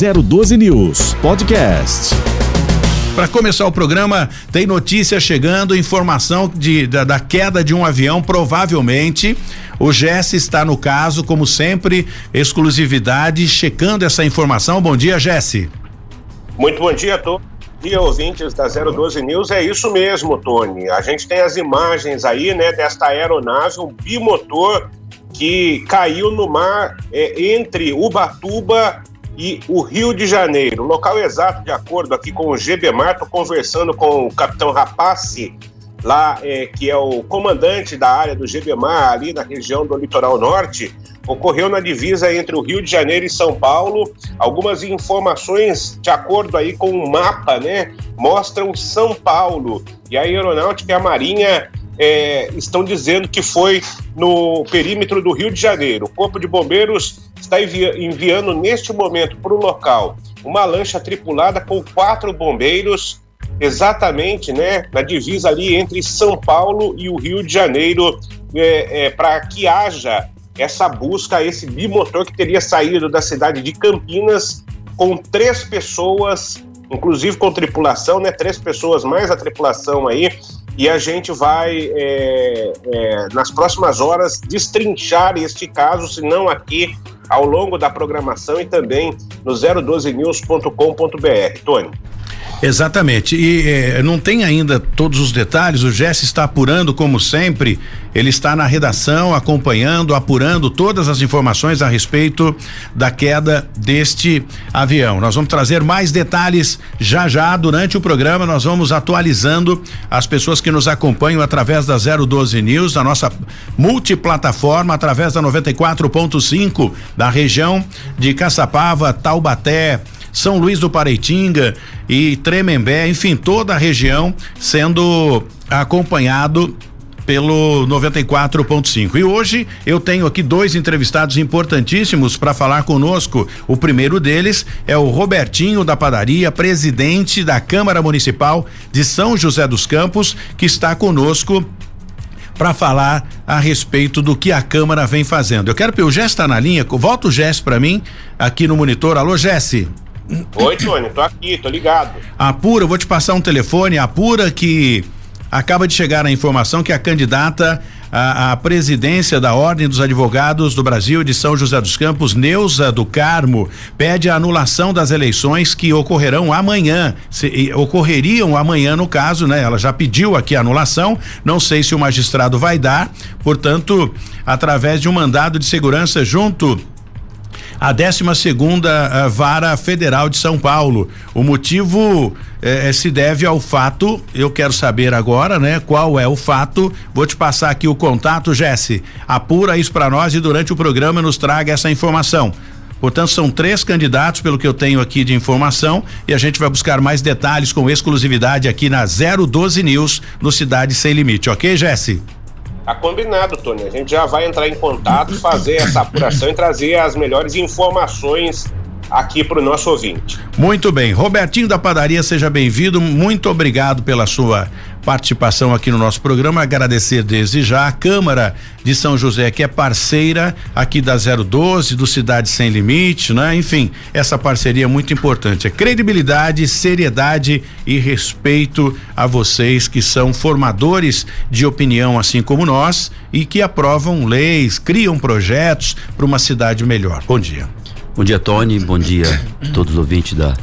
012 News Podcast. Para começar o programa, tem notícia chegando, informação de, da, da, queda de um avião, provavelmente. O Jesse está no caso, como sempre, exclusividade, checando essa informação. Bom dia, Jesse. Muito bom dia a todos. Dia ouvintes da 012 News, é isso mesmo, Tony. A gente tem as imagens aí, né, desta aeronave, um bimotor que caiu no mar é, entre Ubatuba e o Rio de Janeiro. Local exato, de acordo aqui com o GBMAR, estou conversando com o capitão Rapace, lá é, que é o comandante da área do GBMAR, ali na região do litoral norte, ocorreu na divisa entre o Rio de Janeiro e São Paulo. Algumas informações, de acordo aí com o mapa, né, mostram São Paulo. E a Aeronáutica e a Marinha é, estão dizendo que foi no perímetro do Rio de Janeiro. O Corpo de Bombeiros está envi enviando neste momento para o local uma lancha tripulada com quatro bombeiros, exatamente né, na divisa ali entre São Paulo e o Rio de Janeiro, é, é, para que haja essa busca, esse bimotor que teria saído da cidade de Campinas com três pessoas, inclusive com tripulação, né? Três pessoas mais a tripulação aí e a gente vai, é, é, nas próximas horas, destrinchar este caso, se não aqui, ao longo da programação e também no 012news.com.br. Tony. Exatamente. E eh, não tem ainda todos os detalhes, o Jesse está apurando, como sempre, ele está na redação, acompanhando, apurando todas as informações a respeito da queda deste avião. Nós vamos trazer mais detalhes já já durante o programa. Nós vamos atualizando as pessoas que nos acompanham através da 012 News, da nossa multiplataforma, através da 94.5 da região de Caçapava, Taubaté. São Luís do Pareitinga e Tremembé, enfim, toda a região sendo acompanhado pelo 94.5. E hoje eu tenho aqui dois entrevistados importantíssimos para falar conosco. O primeiro deles é o Robertinho da Padaria, presidente da Câmara Municipal de São José dos Campos, que está conosco para falar a respeito do que a Câmara vem fazendo. Eu quero que o Jesse está na linha, volta o Jesse para mim aqui no monitor. Alô, Jesse. Oi, Tony, tô aqui, tô ligado. Apura, vou te passar um telefone, apura que acaba de chegar a informação que a candidata à, à, presidência da Ordem dos Advogados do Brasil de São José dos Campos, Neuza do Carmo, pede a anulação das eleições que ocorrerão amanhã. Se, ocorreriam amanhã, no caso, né? Ela já pediu aqui a anulação, não sei se o magistrado vai dar, portanto, através de um mandado de segurança junto a 12 segunda eh, vara federal de São Paulo. O motivo eh, eh, se deve ao fato, eu quero saber agora, né? Qual é o fato? Vou te passar aqui o contato, Jesse. Apura isso para nós e durante o programa nos traga essa informação. Portanto, são três candidatos, pelo que eu tenho aqui de informação, e a gente vai buscar mais detalhes com exclusividade aqui na 012 News, no Cidade Sem Limite, ok, Jesse? Tá combinado, Tony. A gente já vai entrar em contato, fazer essa apuração e trazer as melhores informações aqui para o nosso ouvinte. Muito bem. Robertinho da Padaria, seja bem-vindo. Muito obrigado pela sua participação aqui no nosso programa. Agradecer desde já a Câmara de São José, que é parceira aqui da 012, do Cidade Sem Limite, né? Enfim, essa parceria é muito importante. É credibilidade, seriedade e respeito a vocês que são formadores de opinião, assim como nós, e que aprovam leis, criam projetos para uma cidade melhor. Bom dia. Bom dia, Tony. Bom dia a todos os ouvintes da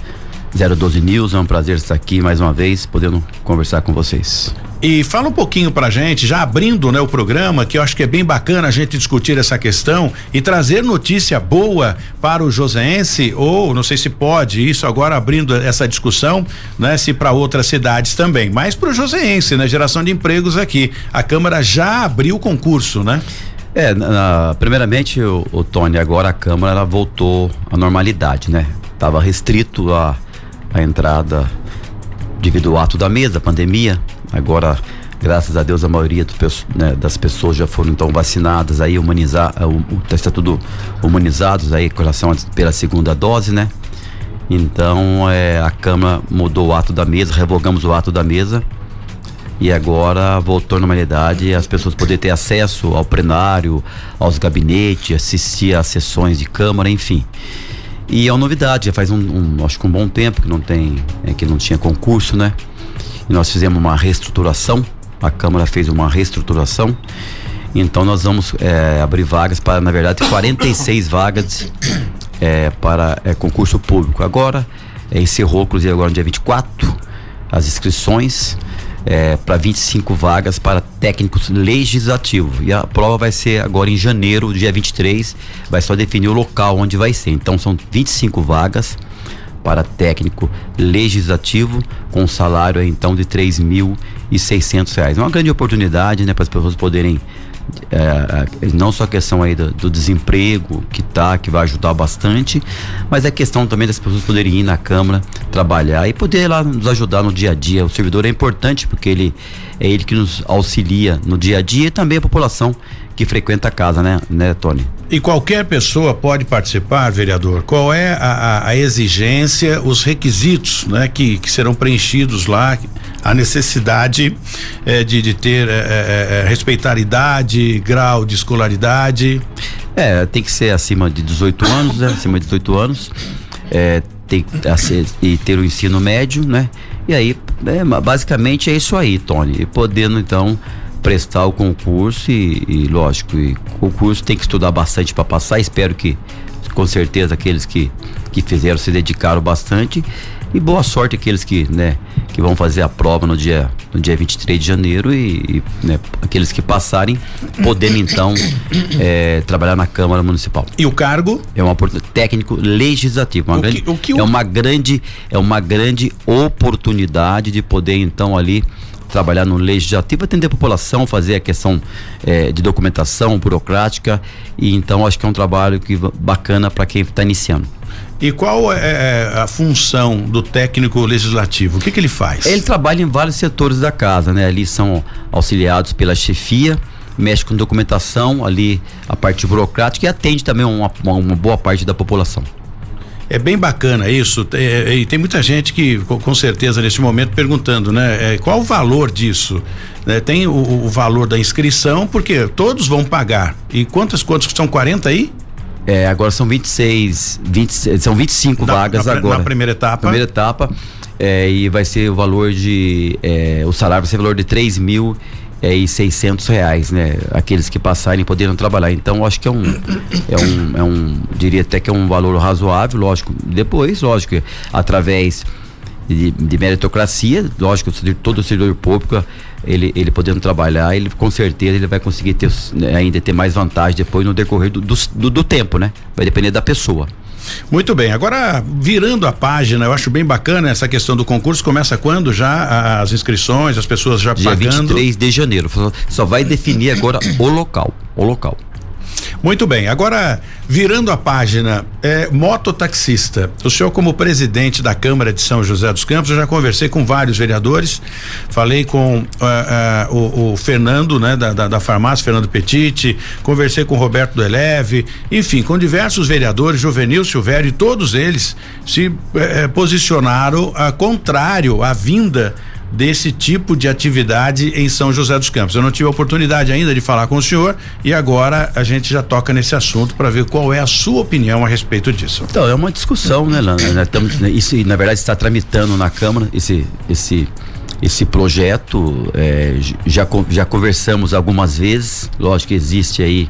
012 News. É um prazer estar aqui mais uma vez, podendo conversar com vocês. E fala um pouquinho pra gente, já abrindo né, o programa, que eu acho que é bem bacana a gente discutir essa questão e trazer notícia boa para o joseense, ou não sei se pode, isso agora abrindo essa discussão, né, se para outras cidades também, mas para o joseense, né, geração de empregos aqui. A Câmara já abriu o concurso, né? É, na, primeiramente, o, o, Tony, agora a Câmara ela voltou à normalidade, né? Tava restrito a, a entrada devido ao ato da mesa, pandemia. Agora, graças a Deus, a maioria do, né, das pessoas já foram então vacinadas, aí humanizar, está tudo humanizados aí com relação pela segunda dose, né? Então, é, a Câmara mudou o ato da mesa, revogamos o ato da mesa e agora voltou à normalidade as pessoas poderem ter acesso ao plenário, aos gabinetes, assistir às sessões de Câmara, enfim. E é uma novidade, já faz um, um acho que um bom tempo que não tem, é, que não tinha concurso, né? E nós fizemos uma reestruturação, a Câmara fez uma reestruturação. Então nós vamos é, abrir vagas para, na verdade, 46 vagas é, para é, concurso público. Agora, é, encerrou, inclusive agora no dia 24, as inscrições é, para 25 vagas para técnicos legislativos. E a prova vai ser agora em janeiro, dia 23, vai só definir o local onde vai ser. Então são 25 vagas para técnico legislativo com salário então de R$ reais. É uma grande oportunidade, né, para as pessoas poderem é, é, não só a questão aí do, do, desemprego que tá, que vai ajudar bastante, mas a questão também das pessoas poderem ir na Câmara, trabalhar e poder lá nos ajudar no dia a dia. O servidor é importante porque ele é ele que nos auxilia no dia a dia e também a população que frequenta a casa, né, né, Tony? E qualquer pessoa pode participar, vereador. Qual é a, a, a exigência, os requisitos, né, que, que serão preenchidos lá? A necessidade eh, de, de ter eh, eh, respeitar idade, grau de escolaridade. É, tem que ser acima de 18 anos, né? acima de 18 anos. É, tem e ter o ensino médio, né? E aí, é, basicamente é isso aí, Tony. E podendo então prestar o concurso e, e lógico, e o concurso tem que estudar bastante para passar. Espero que, com certeza, aqueles que, que fizeram se dedicaram bastante. E boa sorte aqueles que, né, que vão fazer a prova no dia, no dia 23 de janeiro e, e né, aqueles que passarem, podendo então é, trabalhar na Câmara Municipal. E o cargo? É um técnico legislativo. Uma o grande, que, o que é uma grande, é uma grande oportunidade de poder então ali trabalhar no legislativo, atender a população, fazer a questão é, de documentação burocrática e então acho que é um trabalho que bacana para quem está iniciando. E qual é, é a função do técnico legislativo? O que, que ele faz? Ele trabalha em vários setores da casa, né? Ali são auxiliados pela chefia, mexe com documentação, ali a parte burocrática e atende também uma, uma boa parte da população. É bem bacana isso. É, e tem muita gente que, com certeza, neste momento, perguntando, né? É, qual o valor disso? É, tem o, o, valor da inscrição, porque todos vão pagar. E quantas, quantos são 40 aí? É, agora são 26, 20, são 25 na, vagas na, agora. Na primeira etapa. Primeira etapa. É, e vai ser o valor de. É, o salário vai ser o valor de 3 mil é, e 600 reais, né? Aqueles que passarem poderiam trabalhar. Então, acho que é um, é um, é um, diria até que é um valor razoável, lógico. Depois, lógico, através de, de meritocracia, lógico, todo servidor público, ele, ele podendo trabalhar, ele com certeza ele vai conseguir ter, ainda ter mais vantagem depois no decorrer do, do, do tempo, né? Vai depender da pessoa. Muito bem, agora virando a página, eu acho bem bacana essa questão do concurso. Começa quando já as inscrições, as pessoas já Dia pagando? 23 de janeiro. Só vai definir agora o local. O local. Muito bem, agora virando a página, é, mototaxista. O senhor, como presidente da Câmara de São José dos Campos, eu já conversei com vários vereadores, falei com uh, uh, o, o, Fernando, né, da, da, da, farmácia, Fernando Petiti, conversei com o Roberto do Eleve, enfim, com diversos vereadores, Juvenil, Silvério, e todos eles se eh, posicionaram a contrário à vinda desse tipo de atividade em São José dos Campos. Eu não tive a oportunidade ainda de falar com o senhor e agora a gente já toca nesse assunto para ver qual é a sua opinião a respeito disso. Então, é uma discussão, né, Lana? Estamos, né, isso, na verdade, está tramitando na Câmara esse, esse, esse projeto. É, já, já conversamos algumas vezes, lógico que existe aí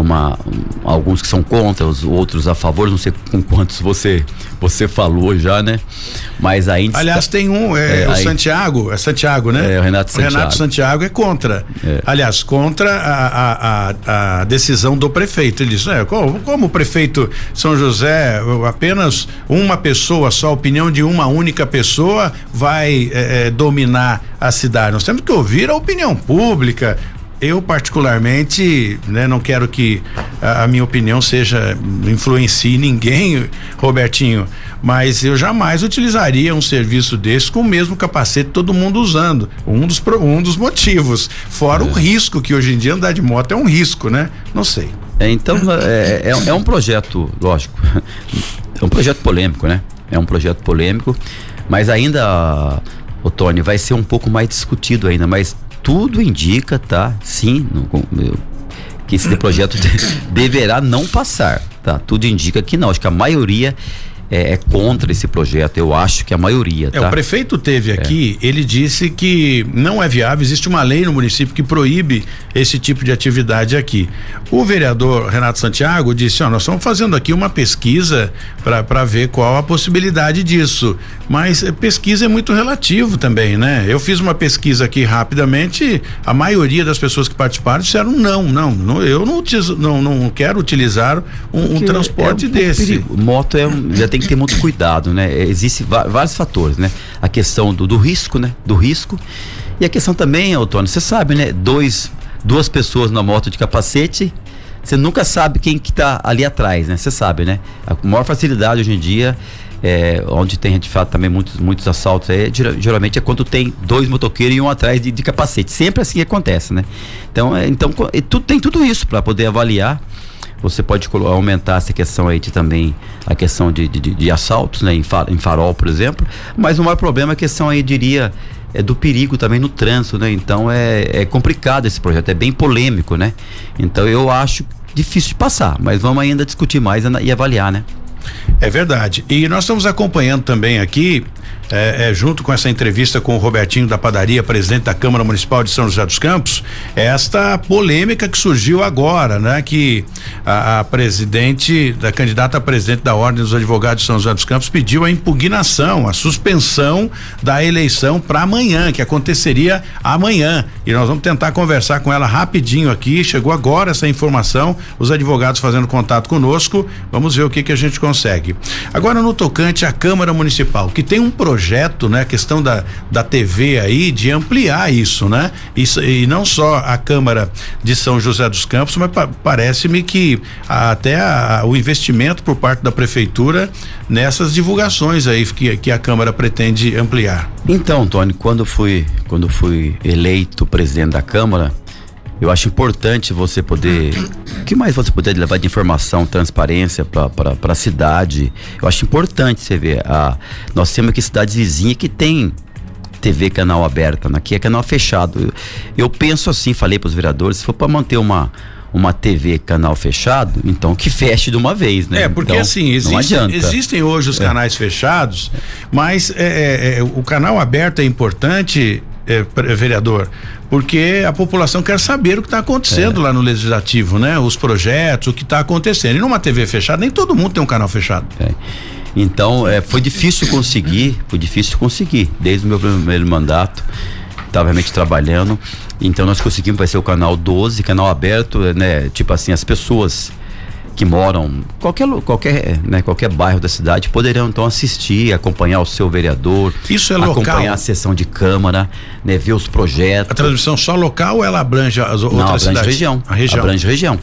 uma, um, alguns que são contra, os outros a favor, não sei com quantos você você falou já, né? Mas ainda Aliás, tem um, é, é o aí, Santiago, é Santiago, né? É, o Renato Santiago. O Renato Santiago é contra. É. Aliás, contra a, a, a, decisão do prefeito. Ele diz, é, como, como o prefeito São José, apenas uma pessoa, só a opinião de uma única pessoa vai é, é, dominar a cidade. Nós temos que ouvir a opinião pública, eu particularmente, né, não quero que a, a, minha opinião seja influencie ninguém, Robertinho, mas eu jamais utilizaria um serviço desse com o mesmo capacete todo mundo usando. Um dos um dos motivos, fora é. o risco que hoje em dia andar de moto é um risco, né? Não sei. É, então é, é, é um projeto, lógico, é um projeto polêmico, né? É um projeto polêmico, mas ainda o Tony vai ser um pouco mais discutido ainda, mas tudo indica, tá? Sim, no, que esse projeto deverá não passar, tá? Tudo indica que não. Acho que a maioria é, é, contra esse projeto, eu acho que a maioria. É, tá? o prefeito teve é. aqui, ele disse que não é viável, existe uma lei no município que proíbe esse tipo de atividade aqui. O vereador Renato Santiago disse: ó, nós estamos fazendo aqui uma pesquisa para ver qual a possibilidade disso. Mas eh, pesquisa é muito relativo também, né? Eu fiz uma pesquisa aqui rapidamente, a maioria das pessoas que participaram disseram não, não, não eu não, não, não quero utilizar um, um transporte é um desse. Perigo. Moto é já tem que ter muito cuidado, né? Existem vários fatores, né? A questão do, do risco, né? Do risco. E a questão também, Antônio, você sabe, né? Dois, duas pessoas na moto de capacete, você nunca sabe quem que tá ali atrás, né? Você sabe, né? A maior facilidade hoje em dia é, onde tem de fato também muitos, muitos assaltos é, geralmente é quando tem dois motoqueiros e um atrás de, de capacete. Sempre assim acontece, né? Então, é, então é, tudo, tem tudo isso para poder avaliar você pode aumentar essa questão aí de também a questão de, de, de assaltos, né, em, farol, por exemplo. Mas o maior problema é a questão aí, diria, é do perigo também no trânsito, né? Então é, é complicado esse projeto, é bem polêmico, né? Então eu acho difícil de passar, mas vamos ainda discutir mais e avaliar, né? É verdade. E nós estamos acompanhando também aqui é, é, junto com essa entrevista com o Robertinho da Padaria, presidente da Câmara Municipal de São José dos Campos, esta polêmica que surgiu agora, né? Que a, a presidente, da candidata a presidente da Ordem dos Advogados de São José dos Campos pediu a impugnação, a suspensão da eleição para amanhã, que aconteceria amanhã. E nós vamos tentar conversar com ela rapidinho aqui. Chegou agora essa informação, os advogados fazendo contato conosco. Vamos ver o que que a gente consegue. Agora no tocante à Câmara Municipal, que tem um projeto projeto, né? A questão da, da TV aí, de ampliar isso, né? Isso, e não só a Câmara de São José dos Campos, mas pa, parece-me que até a, o investimento por parte da Prefeitura nessas divulgações aí que, que a Câmara pretende ampliar. Então, Tony, quando fui, quando fui eleito presidente da Câmara, eu acho importante você poder. O que mais você poder levar de informação, transparência para a cidade? Eu acho importante você ver. A, nós temos aqui cidades vizinhas que tem TV canal aberta, né? aqui é canal fechado. Eu, eu penso assim, falei para os vereadores, se for para manter uma uma TV canal fechado, então que feche de uma vez, né? É, porque então, assim, existe, existem hoje os é. canais fechados, mas é, é, é, o canal aberto é importante, é, vereador, porque a população quer saber o que está acontecendo é. lá no legislativo, né? Os projetos, o que está acontecendo. E numa TV fechada, nem todo mundo tem um canal fechado. É. Então, é, foi difícil conseguir, foi difícil conseguir, desde o meu primeiro mandato, estava realmente trabalhando. Então nós conseguimos, vai ser o canal 12, canal aberto, né? Tipo assim, as pessoas que moram qualquer qualquer né, qualquer bairro da cidade poderão então assistir, acompanhar o seu vereador. Isso é local. Acompanhar a sessão de câmara, né, ver os projetos. A transmissão só local ou ela abrange as outras Não, abrange cidades? região. A região. Abrange região.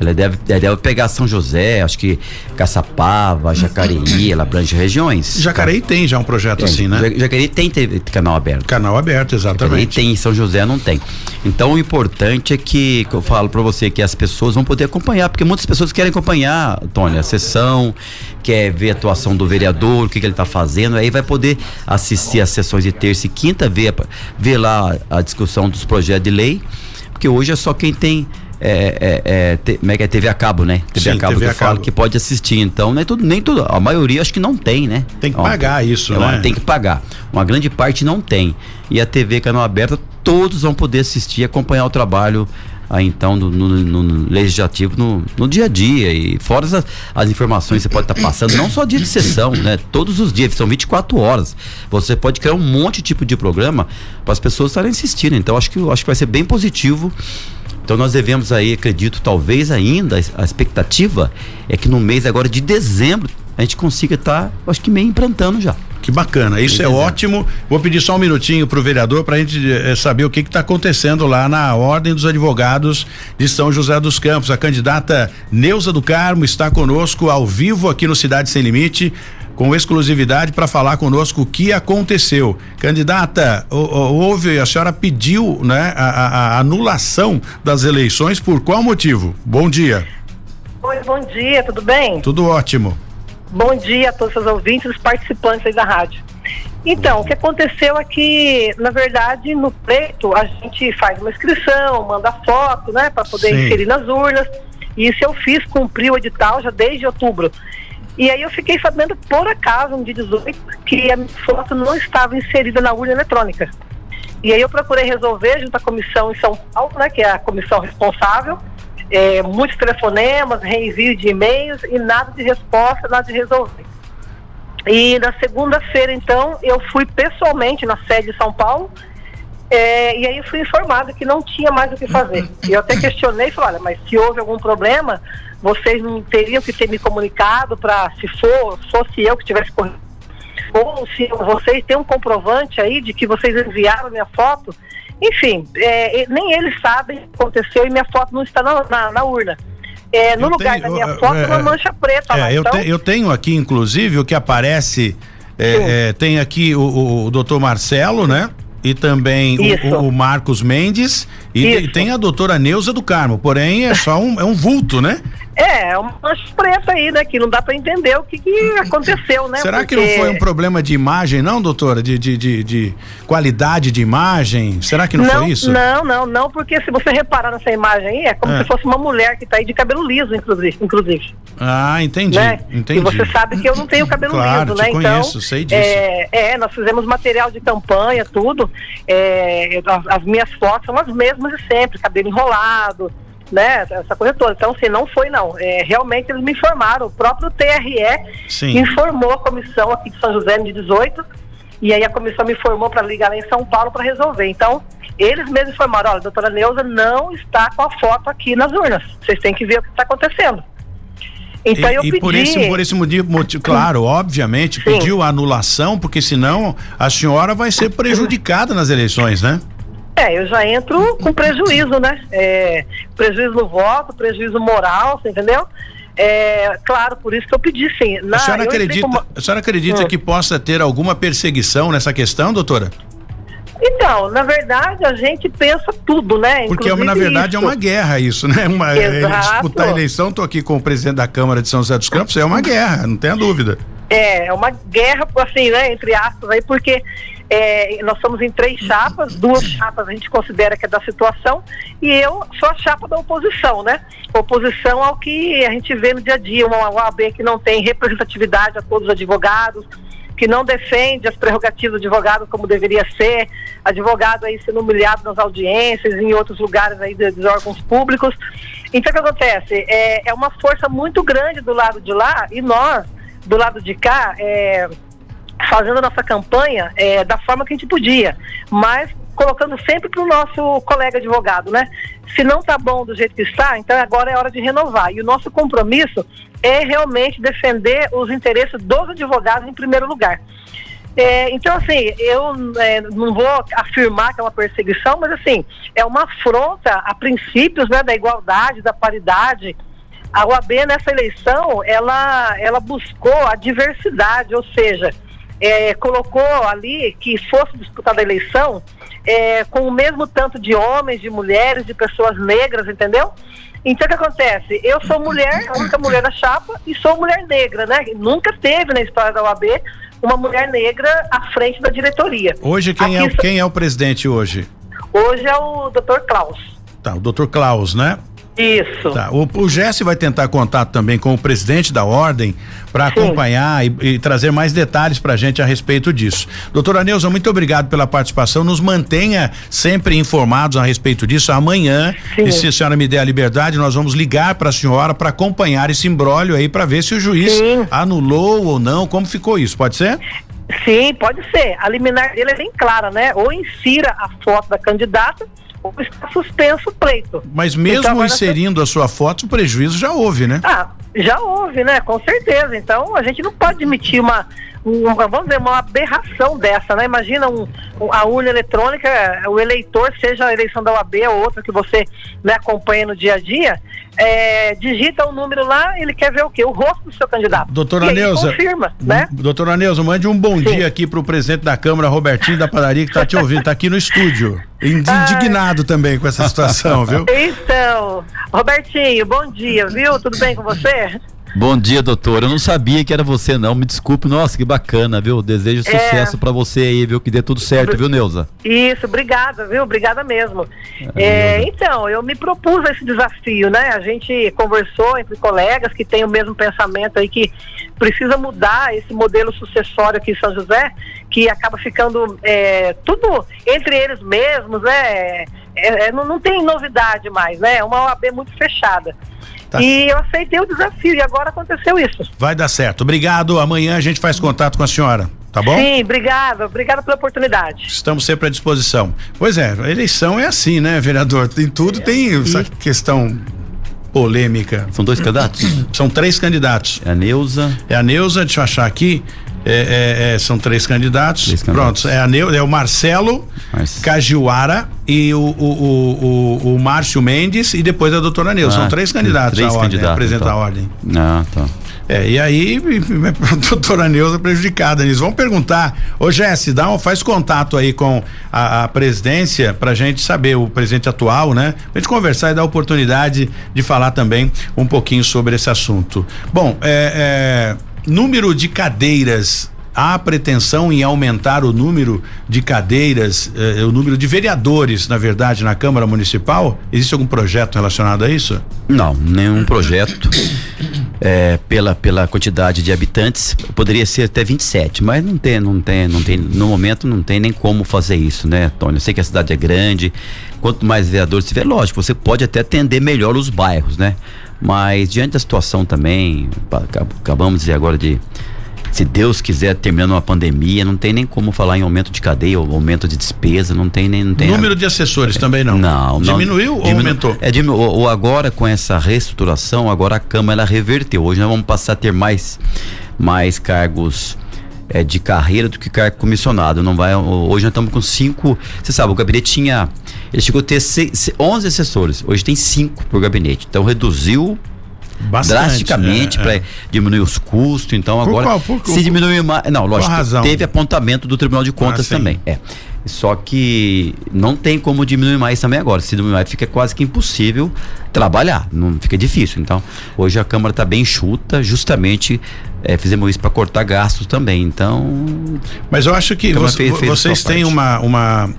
Ela deve, deve pegar São José, acho que Caçapava, Jacareí, ela abrange regiões. Jacareí tá? tem já um projeto tem. assim, né? Jacareí tem canal aberto. Canal aberto, exatamente. Jacareí tem, São José não tem. Então o importante é que, que eu falo para você que as pessoas vão poder acompanhar, porque muitas pessoas querem acompanhar, Tony, a sessão, quer ver a atuação do vereador, o que, que ele está fazendo, aí vai poder assistir as sessões de terça e quinta, ver, ver lá a discussão dos projetos de lei, porque hoje é só quem tem é, é, é, como é que é TV a cabo, né? TV Sim, a cabo TV que eu falo que pode assistir. Então, nem tudo, nem tudo, a maioria acho que não tem, né? Tem que Ó, pagar isso, né? Tem que pagar. Uma grande parte não tem. E a TV canal aberta, todos vão poder assistir, acompanhar o trabalho aí então no, no, no legislativo no, no, dia a dia e fora as, as informações que você pode estar tá passando, não só dia de sessão, né? Todos os dias, são 24 horas. Você pode criar um monte de tipo de programa para as pessoas estarem assistindo. Então acho que acho que vai ser bem positivo então nós devemos aí, acredito, talvez ainda, a expectativa é que no mês agora de dezembro a gente consiga estar, tá, acho que meio implantando já. Que bacana, isso é ótimo. Vou pedir só um minutinho para o vereador para a gente eh, saber o que está acontecendo lá na Ordem dos Advogados de São José dos Campos. A candidata Neuza do Carmo está conosco ao vivo aqui no Cidade Sem Limite com exclusividade para falar conosco o que aconteceu. Candidata, houve, a senhora pediu né, a, a, a anulação das eleições por qual motivo? Bom dia. Oi, bom dia, tudo bem? Tudo ótimo. Bom dia a todos os ouvintes e os participantes aí da rádio. Então, o que aconteceu é que, na verdade, no pleito, a gente faz uma inscrição, manda foto, né, para poder Sim. inserir nas urnas. E isso eu fiz, cumpri o edital já desde outubro. E aí eu fiquei sabendo, por acaso, no dia 18, que a minha foto não estava inserida na urna eletrônica. E aí eu procurei resolver junto à comissão em São Paulo, né, que é a comissão responsável, é, muitos telefonemas, reenvio de e-mails e nada de resposta, nada de resolver. E na segunda-feira, então, eu fui pessoalmente na sede de São Paulo, é, e aí fui informado que não tinha mais o que fazer. E eu até questionei falei, olha, mas se houve algum problema, vocês não teriam que ter me comunicado para, se for, fosse eu que tivesse corrido. Ou se vocês têm um comprovante aí de que vocês enviaram minha foto. Enfim, é, nem eles sabem o que aconteceu e minha foto não está na, na, na urna. É, no eu lugar tenho, da minha foto, é, uma mancha preta é, lá. Eu, então... te, eu tenho aqui, inclusive, o que aparece. É, é, tem aqui o, o doutor Marcelo, né? E também o, o, Marcos Mendes e tem a doutora Neuza do Carmo, porém é só um, é um vulto, né? É, é uma expressa aí, né? Que não dá para entender o que, que aconteceu, né? Será Porque... que não foi um problema de imagem, não, doutora? De, de, de, de, qualidade de imagem? Será que não, não, foi isso? Não, não, não, porque se você reparar nessa imagem aí, é como é. se fosse uma mulher que tá aí de cabelo liso, inclusive. inclusive. Ah, entendi, né? entendi. E você sabe que eu não tenho cabelo claro, liso, né? Então, conheço, sei disso. É, é, nós fizemos material de campanha, tudo. É, as, as minhas fotos são as mesmas de sempre, cabelo enrolado né, essa coisa toda. Então, assim, não foi não. É, realmente eles me informaram, o próprio TRE Sim. informou a comissão aqui de São José de 18, e aí a comissão me informou para ligar lá em São Paulo para resolver. Então, eles mesmos informaram, olha, a doutora Neuza não está com a foto aqui nas urnas. Vocês têm que ver o que está acontecendo. Então e, eu e pedi. Por esse, por esse motivo, motivo claro, obviamente, Sim. pediu a anulação, porque senão a senhora vai ser prejudicada nas eleições, né? É, eu já entro com prejuízo, né? É, prejuízo no voto, prejuízo moral, você entendeu? É, claro, por isso que eu pedi sim. Na, a senhora acredita, como... a senhora acredita hum. que possa ter alguma perseguição nessa questão, doutora? Então, na verdade, a gente pensa tudo, né? Porque Inclusive na verdade isso. é uma guerra isso, né? Uma, é, disputar a eleição, estou aqui com o presidente da Câmara de São José dos Campos, é uma guerra, não tenha dúvida. É, é uma guerra, assim, né, entre aspas aí, porque é, nós somos em três chapas, duas chapas a gente considera que é da situação, e eu sou a chapa da oposição, né? Oposição ao que a gente vê no dia a dia, uma OAB que não tem representatividade a todos os advogados, que não defende as prerrogativas do advogado como deveria ser, advogado aí sendo humilhado nas audiências, em outros lugares aí dos órgãos públicos. Então o que acontece? É, é uma força muito grande do lado de lá, e nós do lado de cá, é, fazendo a nossa campanha é, da forma que a gente podia, mas colocando sempre para o nosso colega advogado, né? Se não está bom do jeito que está, então agora é hora de renovar. E o nosso compromisso é realmente defender os interesses dos advogados em primeiro lugar. É, então, assim, eu é, não vou afirmar que é uma perseguição, mas, assim, é uma afronta a princípios né, da igualdade, da paridade, a OAB nessa eleição, ela, ela buscou a diversidade, ou seja, é, colocou ali que fosse disputada a eleição é, com o mesmo tanto de homens, de mulheres, de pessoas negras, entendeu? Então o que acontece? Eu sou mulher, a única mulher da chapa, e sou mulher negra, né? Nunca teve na história da OAB uma mulher negra à frente da diretoria. Hoje quem, é, quem é o presidente hoje? Hoje é o doutor Klaus. Tá, o doutor Klaus, né? Isso. Tá. O, o Jesse vai tentar contato também com o presidente da ordem para acompanhar e, e, trazer mais detalhes para a gente a respeito disso. Doutora Neuza, muito obrigado pela participação. Nos mantenha sempre informados a respeito disso. Amanhã, Sim. e se a senhora me der a liberdade, nós vamos ligar para a senhora para acompanhar esse imbróglio aí para ver se o juiz Sim. anulou ou não. Como ficou isso? Pode ser? Sim, pode ser. A liminar dele é bem clara, né? Ou insira a foto da candidata está suspenso o pleito. Mas mesmo então, inserindo a sua foto, o prejuízo já houve, né? Ah, já houve, né? Com certeza. Então a gente não pode admitir uma, vamos dizer, uma aberração dessa, né? Imagina um, um, a urna eletrônica, o eleitor, seja a eleição da UAB ou outra que você né, acompanha no dia a dia, é, digita o um número lá, ele quer ver o quê? O rosto do seu candidato. Doutora Neuza. confirma, né? Doutora Neuza, mande um bom Sim. dia aqui para o presidente da Câmara, Robertinho da Padaria, que está te ouvindo, está aqui no estúdio. Indignado Ai. também com essa situação, viu? Então, Robertinho, bom dia, viu? Tudo bem com você? Bom dia, doutor. Eu não sabia que era você, não. Me desculpe. Nossa, que bacana, viu? Desejo é... sucesso para você aí, viu? Que dê tudo certo, viu, Neuza? Isso, obrigada, viu? Obrigada mesmo. É, é, então, eu me propus esse desafio, né? A gente conversou entre colegas que têm o mesmo pensamento aí que precisa mudar esse modelo sucessório aqui em São José, que acaba ficando é, tudo entre eles mesmos, né? É, é, não, não tem novidade mais, né? É uma OAB muito fechada. Tá. E eu aceitei o desafio e agora aconteceu isso. Vai dar certo. Obrigado. Amanhã a gente faz contato com a senhora. Tá bom? Sim, obrigada, obrigada pela oportunidade. Estamos sempre à disposição. Pois é, a eleição é assim, né, vereador? Tem tudo, é. tem essa questão polêmica. São dois candidatos? São três candidatos. É a Neuza. É a Neuza, deixa eu achar aqui. É, é, é, são três candidatos. três candidatos. Pronto, é, a Neu, é o Marcelo Mas... Cajuara e o, o, o, o, Márcio Mendes e depois a doutora Neuza. Ah, são três candidatos três a ordem, candidatos, apresentar então. a ordem. Ah, tá. É, e aí, a doutora Neuza prejudicada nisso. Vamos perguntar, ô Jesse, dá um, faz contato aí com a, a presidência pra gente saber, o presidente atual, né? Pra gente conversar e dar a oportunidade de falar também um pouquinho sobre esse assunto. Bom, é, é número de cadeiras há pretensão em aumentar o número de cadeiras, eh, o número de vereadores, na verdade, na Câmara Municipal? Existe algum projeto relacionado a isso? Não, nenhum projeto. É, pela, pela quantidade de habitantes, poderia ser até 27, mas não tem, não tem, não tem, no momento não tem nem como fazer isso, né, Tony? Eu sei que a cidade é grande, quanto mais vereadores tiver, lógico, você pode até atender melhor os bairros, né? Mas diante da situação também, acabamos de dizer agora de se Deus quiser terminando uma pandemia, não tem nem como falar em aumento de cadeia ou aumento de despesa, não tem nem. Não tem Número a... de assessores também não? Não. Diminuiu não, ou diminu... aumentou? É, diminu... ou agora com essa reestruturação, agora a Câmara ela reverteu. Hoje nós vamos passar a ter mais, mais cargos é, de carreira do que cargo comissionado. Não vai, hoje nós estamos com cinco. Você sabe, o gabinete tinha. Ele chegou a ter seis, 11 assessores. Hoje tem cinco por gabinete. Então reduziu Bastante, drasticamente é, para é. diminuir os custos. Então por agora qual, por, se diminuir mais, não, lógico, teve apontamento do Tribunal de Contas ah, também. É. Só que não tem como diminuir mais também agora. Se diminuir mais, fica quase que impossível trabalhar. Não fica difícil. Então, hoje a Câmara está bem chuta, justamente é, fizemos isso para cortar gastos também. Então. Mas eu acho que você, fez, fez vocês têm uma, uma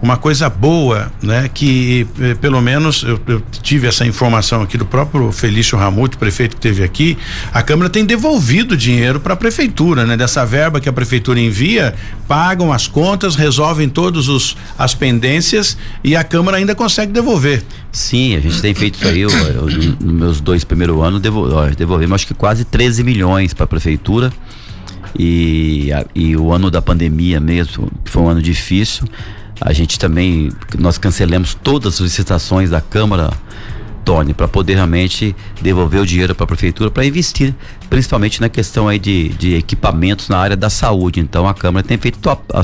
uma coisa boa, né? Que eh, pelo menos eu, eu, tive essa informação aqui do próprio Felício Ramute, prefeito que teve aqui, a Câmara tem devolvido dinheiro para a prefeitura, né? Dessa verba que a prefeitura envia, pagam as contas, resolvem todos os as pendências e a Câmara ainda consegue devolver. Sim, a gente tem feito isso aí, eu, eu, nos meus dois primeiros anos devolvemos acho que quase 13 milhões para a prefeitura. E, e o ano da pandemia mesmo, que foi um ano difícil, a gente também, nós cancelamos todas as licitações da Câmara, Tony, para poder realmente devolver o dinheiro para a prefeitura para investir, principalmente na questão aí de, de equipamentos na área da saúde. Então a Câmara tem feito a, a,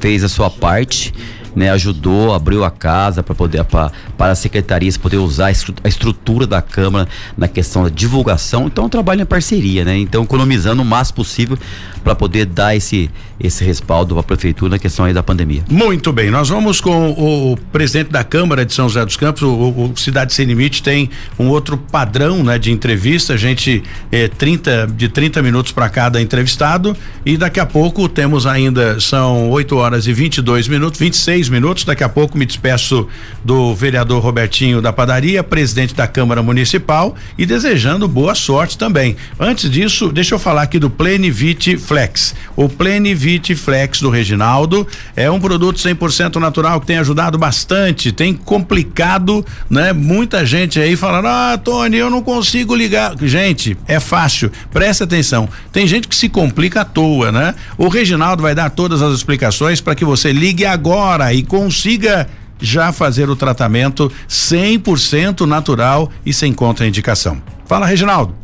fez a sua parte né, ajudou, abriu a casa para poder pra, para as secretarias poder usar a estrutura da Câmara na questão da divulgação. Então, trabalho em parceria, né? Então, economizando o máximo possível para poder dar esse esse respaldo para a prefeitura na questão aí da pandemia. Muito bem, nós vamos com o, presidente da Câmara de São José dos Campos, o, o, Cidade Sem Limite tem um outro padrão, né, de entrevista, a gente é 30 de 30 minutos para cada entrevistado e daqui a pouco temos ainda são 8 horas e 22 minutos, 26 minutos, daqui a pouco me despeço do vereador Robertinho da Padaria, presidente da Câmara Municipal e desejando boa sorte também. Antes disso, deixa eu falar aqui do Plenivite Flex. O Plenivite Flex do Reginaldo. É um produto 100% natural que tem ajudado bastante, tem complicado, né? Muita gente aí falando: "Ah, Tony, eu não consigo ligar". Gente, é fácil. Presta atenção. Tem gente que se complica à toa, né? O Reginaldo vai dar todas as explicações para que você ligue agora e consiga já fazer o tratamento 100% natural e sem contraindicação. Fala, Reginaldo.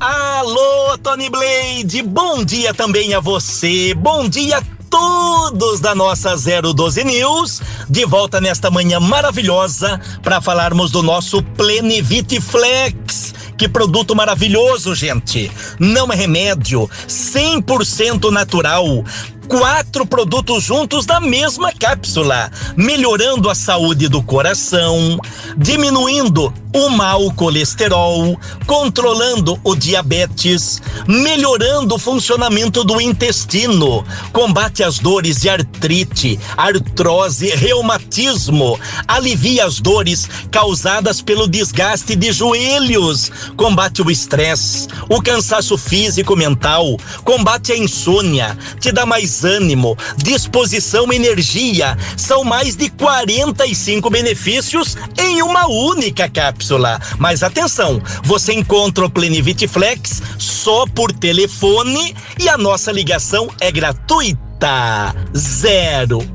Alô, Tony Blade, bom dia também a você, bom dia a todos da nossa 012 News, de volta nesta manhã maravilhosa para falarmos do nosso Plenivite Flex. Que produto maravilhoso, gente! Não é remédio, 100% natural quatro produtos juntos na mesma cápsula, melhorando a saúde do coração, diminuindo o mau colesterol, controlando o diabetes, melhorando o funcionamento do intestino, combate as dores de artrite, artrose, reumatismo, alivia as dores causadas pelo desgaste de joelhos, combate o estresse, o cansaço físico mental, combate a insônia, te dá mais ânimo, disposição, energia. São mais de 45 benefícios em uma única cápsula. Mas atenção, você encontra o Plenivit Flex só por telefone e a nossa ligação é gratuita.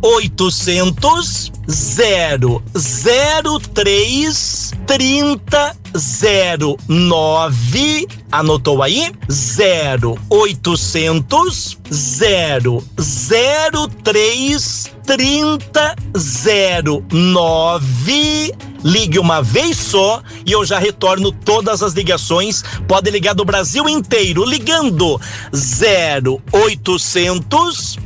0800 003 3009 anotou aí 0800 003 3009 ligue uma vez só e eu já retorno todas as ligações. Pode ligar do Brasil inteiro ligando 0800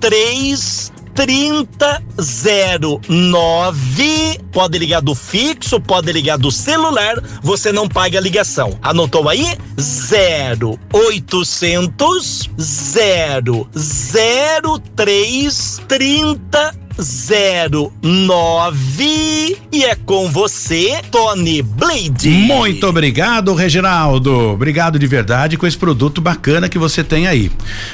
003 3009. Pode ligar do fixo, pode ligar do celular, você não paga a ligação. Anotou aí? 0800 003 3009 e é com você, Tony Blade. Muito obrigado, Reginaldo. Obrigado de verdade com esse produto bacana que você tem aí.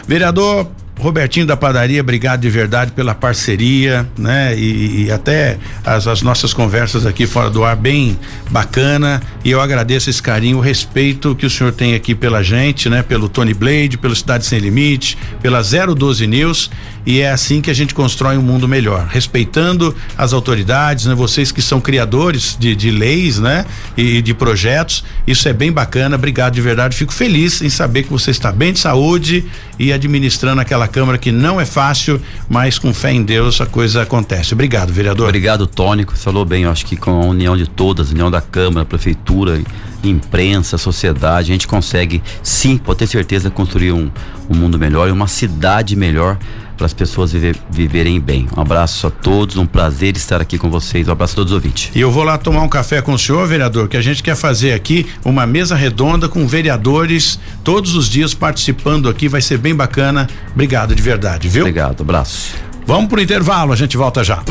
Vereador Robertinho da Padaria, obrigado de verdade pela parceria, né? E, e até as, as, nossas conversas aqui fora do ar bem bacana. E eu agradeço esse carinho, o respeito que o senhor tem aqui pela gente, né? Pelo Tony Blade, pelo Cidade Sem Limite, pela 012 News. E é assim que a gente constrói um mundo melhor, respeitando as autoridades, né? Vocês que são criadores de, de leis, né? E, e de projetos. Isso é bem bacana. Obrigado de verdade. Fico feliz em saber que você está bem de saúde e administrando aquela Câmara que não é fácil, mas com fé em Deus a coisa acontece. Obrigado, vereador. Obrigado, Tônico. Falou bem, eu acho que com a união de todas, união da Câmara, Prefeitura, imprensa, sociedade, a gente consegue sim, pode ter certeza, construir um, um mundo melhor e uma cidade melhor para as pessoas viver, viverem bem. Um abraço a todos, um prazer estar aqui com vocês. Um abraço a todos os ouvintes. E eu vou lá tomar um café com o senhor, vereador, que a gente quer fazer aqui uma mesa redonda com vereadores todos os dias participando aqui, vai ser bem bacana. Obrigado de verdade, viu? Obrigado, abraço. Vamos pro intervalo, a gente volta já.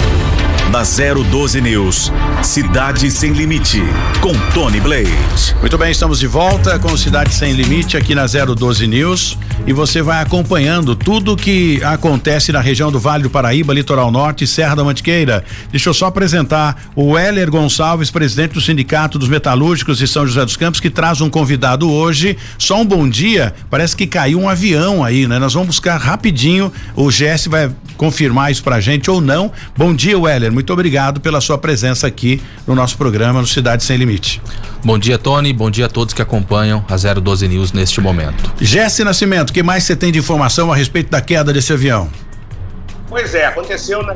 Na 012 News, Cidade Sem Limite, com Tony Blade. Muito bem, estamos de volta com Cidade Sem Limite aqui na 012 News e você vai acompanhando tudo que acontece na região do Vale do Paraíba, Litoral Norte e Serra da Mantiqueira. Deixa eu só apresentar o Heller Gonçalves, presidente do Sindicato dos Metalúrgicos de São José dos Campos, que traz um convidado hoje. Só um bom dia, parece que caiu um avião aí, né? Nós vamos buscar rapidinho, o GS vai confirmar isso pra gente ou não. Bom dia, Weller. Obrigado pela sua presença aqui no nosso programa no Cidade Sem Limite. Bom dia, Tony. Bom dia a todos que acompanham a 012 News neste momento. Jesse Nascimento, o que mais você tem de informação a respeito da queda desse avião? Pois é, aconteceu na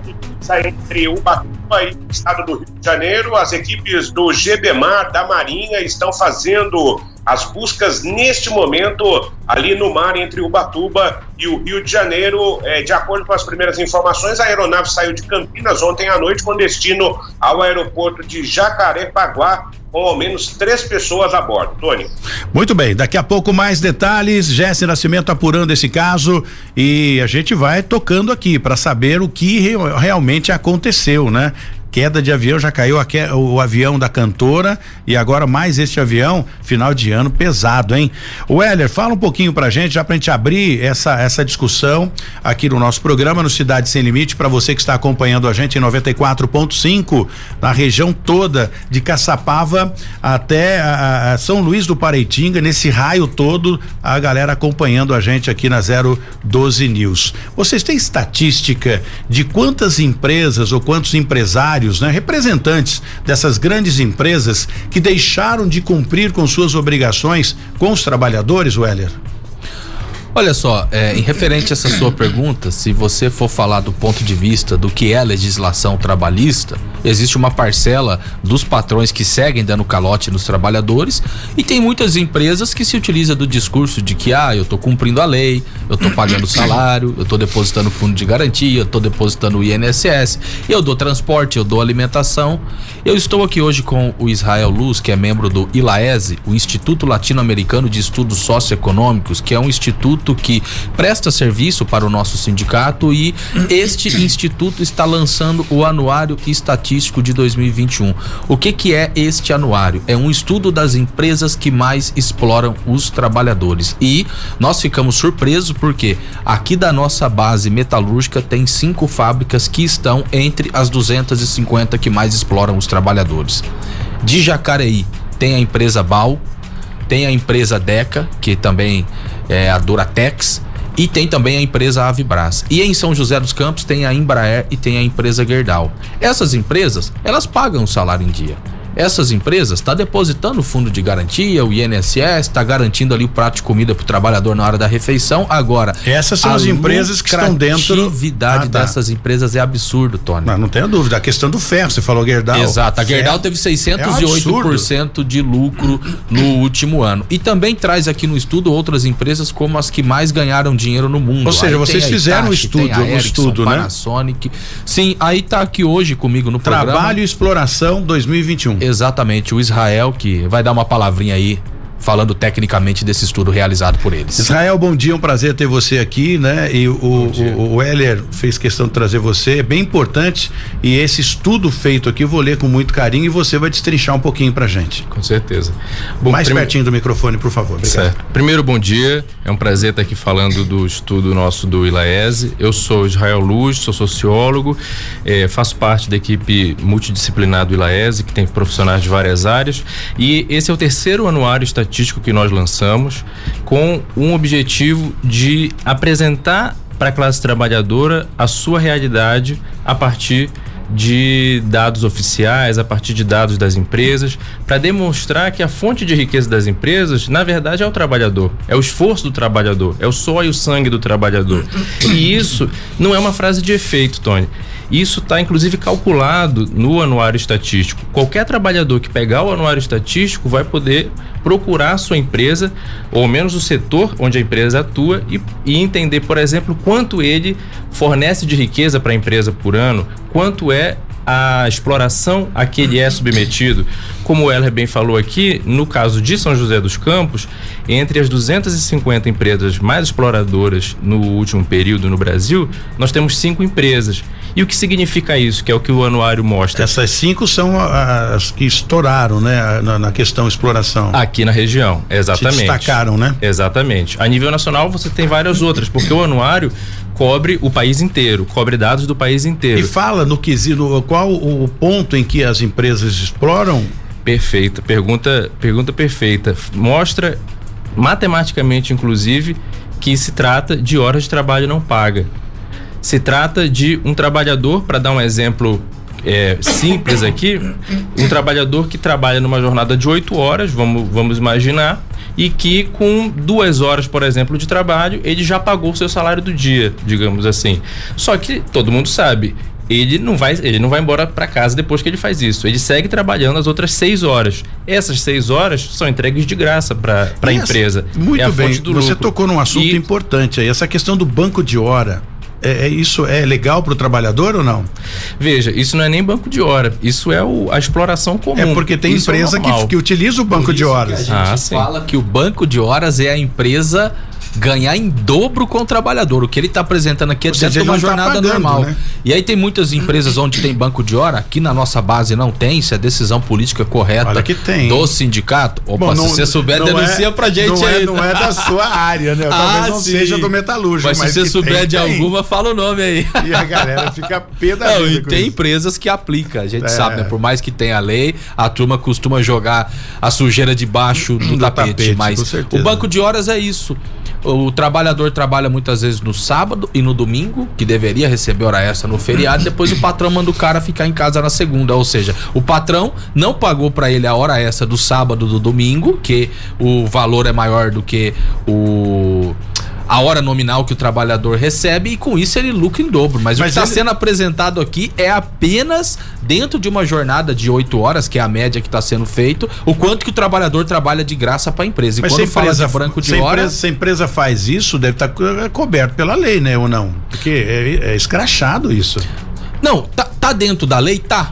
entre Ubatuba e o estado do Rio de Janeiro. As equipes do GBMAR da Marinha estão fazendo as buscas neste momento ali no mar entre Ubatuba e o Rio de Janeiro. É, de acordo com as primeiras informações, a aeronave saiu de Campinas ontem à noite com destino ao aeroporto de Jacarepaguá, com ao menos três pessoas a bordo. Tony. Muito bem, daqui a pouco mais detalhes. Jesse Nascimento apurando esse caso e a gente vai tocando aqui para saber o que realmente aconteceu, né? Queda de avião, já caiu que, o, o, avião da cantora e agora mais este avião, final de ano pesado, hein? O Heller, fala um pouquinho pra gente, já pra gente abrir essa, essa discussão aqui no nosso programa no Cidade Sem Limite, para você que está acompanhando a gente em 94.5, na região toda de Caçapava até a, a São Luís do Pareitinga, nesse raio todo, a galera acompanhando a gente aqui na 012 News. Vocês têm estatística de quantas empresas ou quantos empresários funcionários, né, representantes dessas grandes empresas que deixaram de cumprir com suas obrigações com os trabalhadores, Weller? Olha só, é, em referente a essa sua pergunta, se você for falar do ponto de vista do que é legislação trabalhista, existe uma parcela dos patrões que seguem dando calote nos trabalhadores e tem muitas empresas que se utilizam do discurso de que ah, eu tô cumprindo a lei, eu tô pagando salário, eu tô depositando fundo de garantia, eu tô depositando o INSS, eu dou transporte, eu dou alimentação. Eu estou aqui hoje com o Israel Luz, que é membro do ILAESE, o Instituto Latino-Americano de Estudos Socioeconômicos, que é um instituto instituto que presta serviço para o nosso sindicato e este instituto está lançando o Anuário Estatístico de 2021. O que que é este anuário? É um estudo das empresas que mais exploram os trabalhadores. E nós ficamos surpresos porque aqui da nossa base metalúrgica tem cinco fábricas que estão entre as 250 que mais exploram os trabalhadores. De Jacareí tem a empresa Bal, tem a empresa Deca, que também é a Duratex, e tem também a empresa Avibras. E em São José dos Campos tem a Embraer e tem a empresa Gerdau. Essas empresas, elas pagam o salário em dia essas empresas está depositando o fundo de garantia, o INSS, está garantindo ali o prato de comida para o trabalhador na hora da refeição. Agora, essas são as empresas que estão dentro. A atividade ah, tá. dessas empresas é absurdo, Tony. Não, não tenho dúvida. A questão do ferro, você falou Gerdau. Exato. A Gerdau teve 608% é de lucro no último ano. E também traz aqui no estudo outras empresas como as que mais ganharam dinheiro no mundo. Ou seja, aí vocês fizeram um estudo, um estudo, né? Panasonic. Sim, aí tá aqui hoje comigo no Trabalho programa. Trabalho e exploração 2021. Exatamente, o Israel que vai dar uma palavrinha aí falando tecnicamente desse estudo realizado por eles. Israel, bom dia, um prazer ter você aqui, né? E o, o, o Heller fez questão de trazer você, é bem importante. E esse estudo feito aqui eu vou ler com muito carinho e você vai destrinchar um pouquinho pra gente. Com certeza. Bom, Mais prime... pertinho do microfone, por favor. Obrigado. Certo. Primeiro, bom dia. É um prazer estar aqui falando do estudo nosso do ILAESE. Eu sou Israel Luz, sou sociólogo, eh, faço parte da equipe multidisciplinar do ILAESE, que tem profissionais de várias áreas. E esse é o terceiro anuário estatístico estatístico que nós lançamos com um objetivo de apresentar para a classe trabalhadora a sua realidade a partir de dados oficiais, a partir de dados das empresas, para demonstrar que a fonte de riqueza das empresas, na verdade, é o trabalhador, é o esforço do trabalhador, é o suor e o sangue do trabalhador. E isso não é uma frase de efeito, Tony. Isso está inclusive calculado no anuário estatístico. Qualquer trabalhador que pegar o anuário estatístico vai poder procurar a sua empresa, ou menos o setor onde a empresa atua, e, e entender, por exemplo, quanto ele fornece de riqueza para a empresa por ano, quanto é a exploração a que ele é submetido. Como o Heller bem falou aqui, no caso de São José dos Campos, entre as 250 empresas mais exploradoras no último período no Brasil, nós temos cinco empresas. E o que significa isso? Que é o que o anuário mostra. Essas cinco são as que estouraram, né? Na, na questão exploração. Aqui na região, exatamente. Se destacaram, né? Exatamente. A nível nacional você tem várias outras, porque o anuário cobre o país inteiro, cobre dados do país inteiro. E fala no quesito, qual o ponto em que as empresas exploram? Perfeita, pergunta, pergunta perfeita. Mostra matematicamente, inclusive, que se trata de horas de trabalho não paga. Se trata de um trabalhador, para dar um exemplo é, simples aqui, um trabalhador que trabalha numa jornada de oito horas, vamos, vamos imaginar, e que com duas horas, por exemplo, de trabalho, ele já pagou o seu salário do dia, digamos assim. Só que todo mundo sabe, ele não vai, ele não vai embora para casa depois que ele faz isso. Ele segue trabalhando as outras seis horas. Essas seis horas são entregues de graça para a empresa. Muito é bem. Você lucro. tocou num assunto e, importante aí, essa questão do banco de hora. É, é, isso é legal para o trabalhador ou não? Veja, isso não é nem banco de hora, isso é o, a exploração comum. É porque tem isso é empresa é que, que utiliza o banco de horas. Que a gente ah, fala que o banco de horas é a empresa ganhar em dobro com o trabalhador. O que ele está apresentando aqui é dentro de uma tá jornada tá pagando, normal. Né? E aí tem muitas empresas onde tem banco de hora, aqui na nossa base não tem, se a decisão política correta Olha que tem. do sindicato. Opa, Bom, não, se você souber, denuncia é, pra gente não é, aí. É, não é da sua área, né? Talvez ah, não sim. seja do metalúrgico. Mas, mas se você souber tem, de tem. alguma, fala o nome aí. E a galera fica pé da Não, e tem isso. empresas que aplicam, a gente é. sabe, né? Por mais que tenha lei, a turma costuma jogar a sujeira debaixo do, do tapete, tapete. Mas o banco de horas é isso. O trabalhador trabalha muitas vezes no sábado e no domingo, que deveria receber hora extra no feriado, depois o patrão manda o cara ficar em casa na segunda. Ou seja, o patrão não pagou para ele a hora extra do sábado do domingo, que o valor é maior do que o a hora nominal que o trabalhador recebe e com isso ele lucra em dobro. Mas, Mas o que está ele- sendo apresentado aqui é apenas dentro de uma jornada de 8 horas, que é a média que está sendo feito, o quanto que o trabalhador trabalha de graça para a empresa. E Mas quando fala empresa, de branco de se hora. empresa, se a empresa faz isso, deve estar coberto pela lei, né? Ou não? Porque é, é escrachado isso. Não, tá, tá dentro da lei? Tá.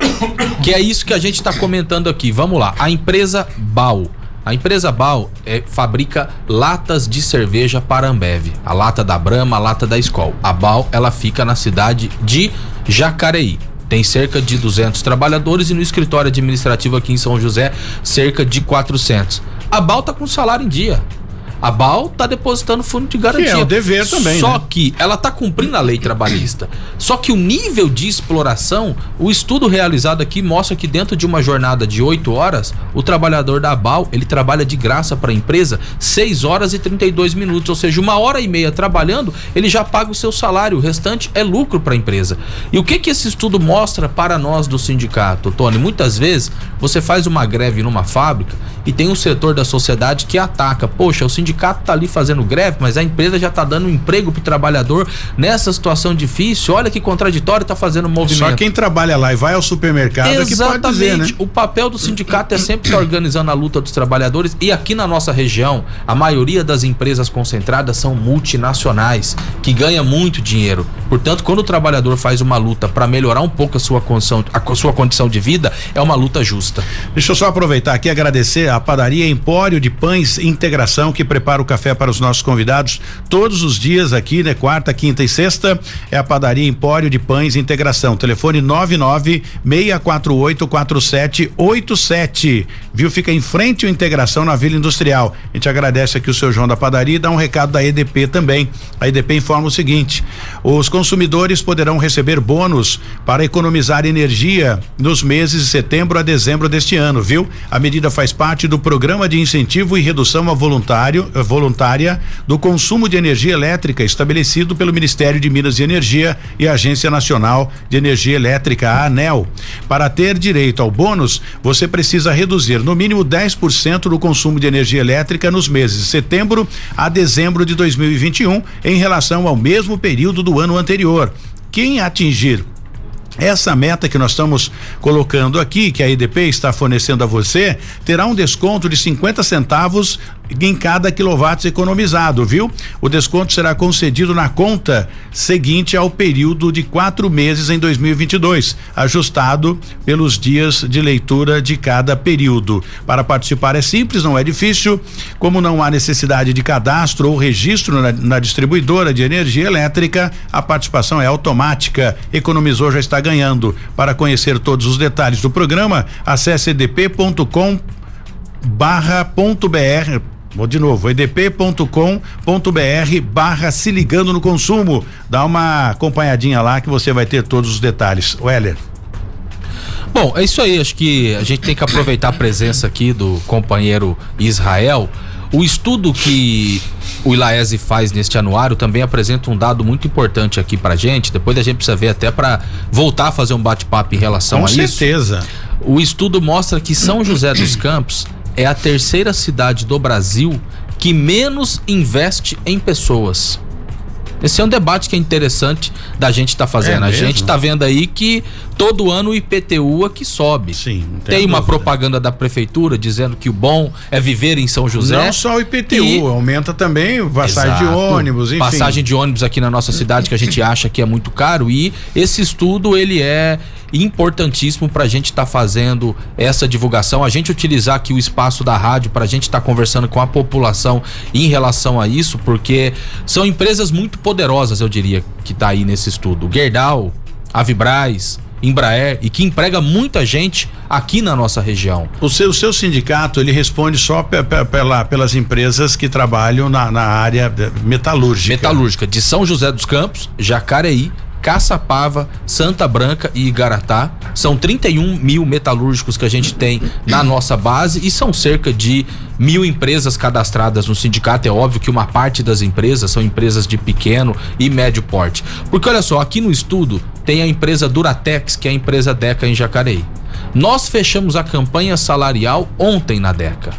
que é isso que a gente tá comentando aqui. Vamos lá. A empresa BAL. A empresa BAL é, fabrica latas de cerveja para Ambev. A lata da Brahma, a lata da Skol. A BAL, ela fica na cidade de Jacareí. Tem cerca de 200 trabalhadores e no escritório administrativo aqui em São José, cerca de 400. A BAL tá com salário em dia. A BAL tá depositando fundo de garantia. é o dever também, Só né? que ela tá cumprindo a lei trabalhista. Só que o nível de exploração, o estudo realizado aqui mostra que dentro de uma jornada de 8 horas, o trabalhador da BAL, ele trabalha de graça para a empresa 6 horas e 32 minutos, ou seja, uma hora e meia trabalhando, ele já paga o seu salário, o restante é lucro para a empresa. E o que que esse estudo mostra para nós do sindicato, Tony? Muitas vezes você faz uma greve numa fábrica e tem um setor da sociedade que ataca, poxa, o sindicato tá ali fazendo greve, mas a empresa já tá dando um emprego pro trabalhador nessa situação difícil. Olha que contraditório tá fazendo movimento. Só quem trabalha lá e vai ao supermercado é que pode dizer, né? O papel do sindicato é sempre estar organizando a luta dos trabalhadores e aqui na nossa região, a maioria das empresas concentradas são multinacionais, que ganham muito dinheiro. Portanto, quando o trabalhador faz uma luta para melhorar um pouco a sua condição, a sua condição de vida, é uma luta justa. Deixa eu só aproveitar aqui e agradecer a padaria Empório de Pães Integração que prepara o café para os nossos convidados todos os dias aqui, né? Quarta, quinta e sexta é a padaria Empório de Pães Integração. Telefone 99 648 4787. Viu? Fica em frente ao Integração na Vila Industrial. A gente agradece aqui o seu João da padaria e dá um recado da EDP também. A EDP informa o seguinte: os consumidores poderão receber bônus para economizar energia nos meses de setembro a dezembro deste ano, viu? A medida faz parte do programa de incentivo e redução a voluntário, voluntária do consumo de energia elétrica estabelecido pelo Ministério de Minas e Energia e Agência Nacional de Energia Elétrica, a ANEL. Para ter direito ao bônus, você precisa reduzir no mínimo 10% do consumo de energia elétrica nos meses de setembro a dezembro de 2021 em relação ao mesmo período do ano anterior. Quem atingir essa meta que nós estamos colocando aqui, que a EDP está fornecendo a você, terá um desconto de 50 centavos em cada quilowatt economizado, viu? O desconto será concedido na conta seguinte ao período de quatro meses em 2022, ajustado pelos dias de leitura de cada período. Para participar é simples, não é difícil. Como não há necessidade de cadastro ou registro na, na distribuidora de energia elétrica, a participação é automática. Economizou já está ganhando. Para conhecer todos os detalhes do programa, acesse edp.com barra ponto br Vou de novo, edp.com.br barra se ligando no consumo. Dá uma acompanhadinha lá que você vai ter todos os detalhes. Weller. Bom, é isso aí. Acho que a gente tem que aproveitar a presença aqui do companheiro Israel. O estudo que o Ilaese faz neste anuário também apresenta um dado muito importante aqui pra gente. Depois a gente precisa ver até para voltar a fazer um bate-papo em relação Com a isso. certeza. O estudo mostra que São José dos Campos é a terceira cidade do Brasil que menos investe em pessoas. Esse é um debate que é interessante da gente estar fazendo. É a gente tá vendo aí que todo ano o IPTU aqui sobe. Sim, tem Tem uma dúvida. propaganda da prefeitura dizendo que o bom é viver em São José. Não só o IPTU, E- aumenta também passagem de Exato. ônibus, enfim. Passagem de ônibus aqui na nossa cidade que a gente acha que é muito caro e esse estudo ele é importantíssimo para a gente estar fazendo essa divulgação, a gente utilizar aqui o espaço da rádio para a gente estar conversando com a população em relação a isso, porque são empresas muito poderosas, eu diria, que tá aí nesse estudo. Gerdau, Avibraz, Embraer e que emprega muita gente aqui na nossa região. O seu, o seu sindicato, ele responde só pe- pe- pela, pelas empresas que trabalham na, na área metalúrgica. Metalúrgica de São José dos Campos, Jacareí, Caçapava, Santa Branca e Igaratá. São 31 mil metalúrgicos que a gente tem na nossa base e são cerca de mil empresas cadastradas no sindicato. É óbvio que uma parte das empresas são empresas de pequeno e médio porte. Porque olha só, aqui no estudo tem a empresa Duratex, que é a empresa Deca em Jacareí. Nós fechamos a campanha salarial ontem na Deca.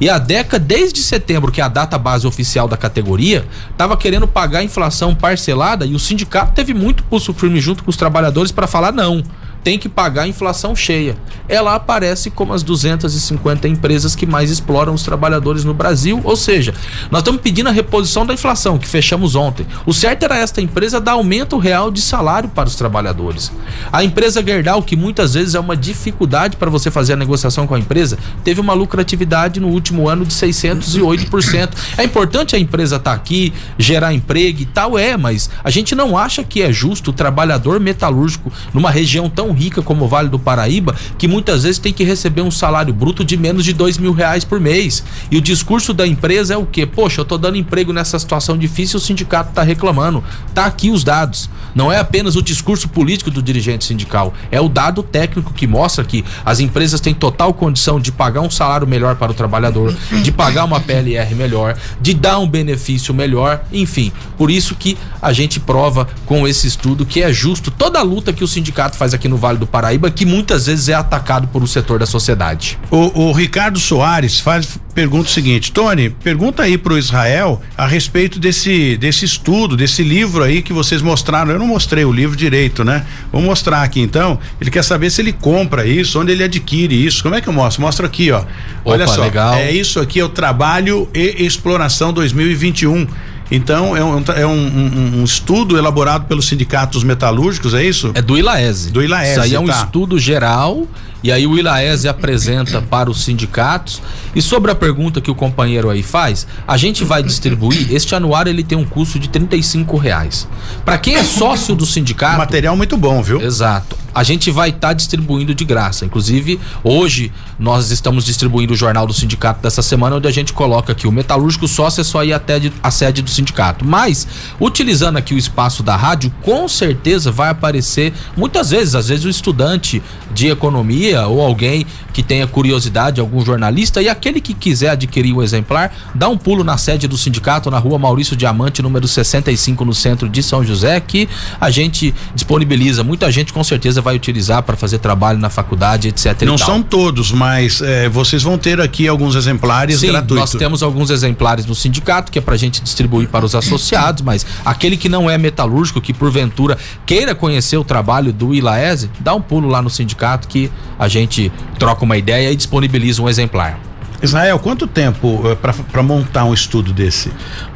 E a DECA, desde setembro, que é a data base oficial da categoria, estava querendo pagar a inflação parcelada e o sindicato teve muito pulso firme junto com os trabalhadores para falar não tem que pagar a inflação cheia. Ela aparece como as 250 empresas que mais exploram os trabalhadores no Brasil, ou seja, nós estamos pedindo a reposição da inflação, que fechamos ontem. O certo era esta empresa dar aumento real de salário para os trabalhadores. A empresa Gerdau, que muitas vezes é uma dificuldade para você fazer a negociação com a empresa, teve uma lucratividade no último ano de 608%. É importante a empresa estar tá aqui, gerar emprego e tal, é, mas a gente não acha que é justo o trabalhador metalúrgico numa região tão rica como o Vale do Paraíba, que muitas vezes tem que receber um salário bruto de menos de dois mil reais por mês. E o discurso da empresa é o quê? Poxa, eu tô dando emprego nessa situação difícil, o sindicato tá reclamando. Tá aqui os dados. Não é apenas o discurso político do dirigente sindical, é o dado técnico que mostra que as empresas têm total condição de pagar um salário melhor para o trabalhador, de pagar uma PLR melhor, de dar um benefício melhor, enfim. Por isso que a gente prova com esse estudo que é justo toda a luta que o sindicato faz aqui no Vale do Paraíba, que muitas vezes é atacado por um setor da sociedade. O, o Ricardo Soares faz pergunta o seguinte, Tony, pergunta aí pro Israel a respeito desse desse estudo, desse livro aí que vocês mostraram. Eu não mostrei o livro direito, né? Vou mostrar aqui então. Ele quer saber se ele compra isso, onde ele adquire isso. Como é que eu mostro? Mostra aqui, ó. Olha Opa, só. Legal. É isso aqui, é o Trabalho e Exploração 2021. Então, é um, é um, um, um, estudo elaborado pelos sindicatos metalúrgicos, é isso? É do ILAESE. Do ILAESE. Isso aí é um tá. estudo geral e aí o ILAESE apresenta para os sindicatos. E sobre a pergunta que o companheiro aí faz, a gente vai distribuir. Este anuário ele tem um custo de 35 reais. Para quem é sócio do sindicato. Material muito bom, viu? Exato a gente vai estar tá distribuindo de graça. Inclusive, hoje nós estamos distribuindo o jornal do sindicato dessa semana, onde a gente coloca aqui o metalúrgico sócio é só ir até a sede do sindicato. Mas, utilizando aqui o espaço da rádio, com certeza vai aparecer muitas vezes, às vezes o estudante de economia ou alguém que tenha curiosidade, algum jornalista, e aquele que quiser adquirir o exemplar, dá um pulo na sede do sindicato, na rua Maurício Diamante, número 65, no centro de São José, que a gente disponibiliza. Muita gente com certeza vai utilizar para fazer trabalho na faculdade, etc. Não são todos, mas é, vocês vão ter aqui alguns exemplares Sim, gratuitos. Nós temos alguns exemplares no sindicato, que é para a gente distribuir para os associados, mas aquele que não é metalúrgico, que porventura queira conhecer o trabalho do Ilaese, dá um pulo lá no sindicato que a gente troca uma ideia e disponibiliza um exemplar. Israel, quanto tempo uh, para montar um estudo desse?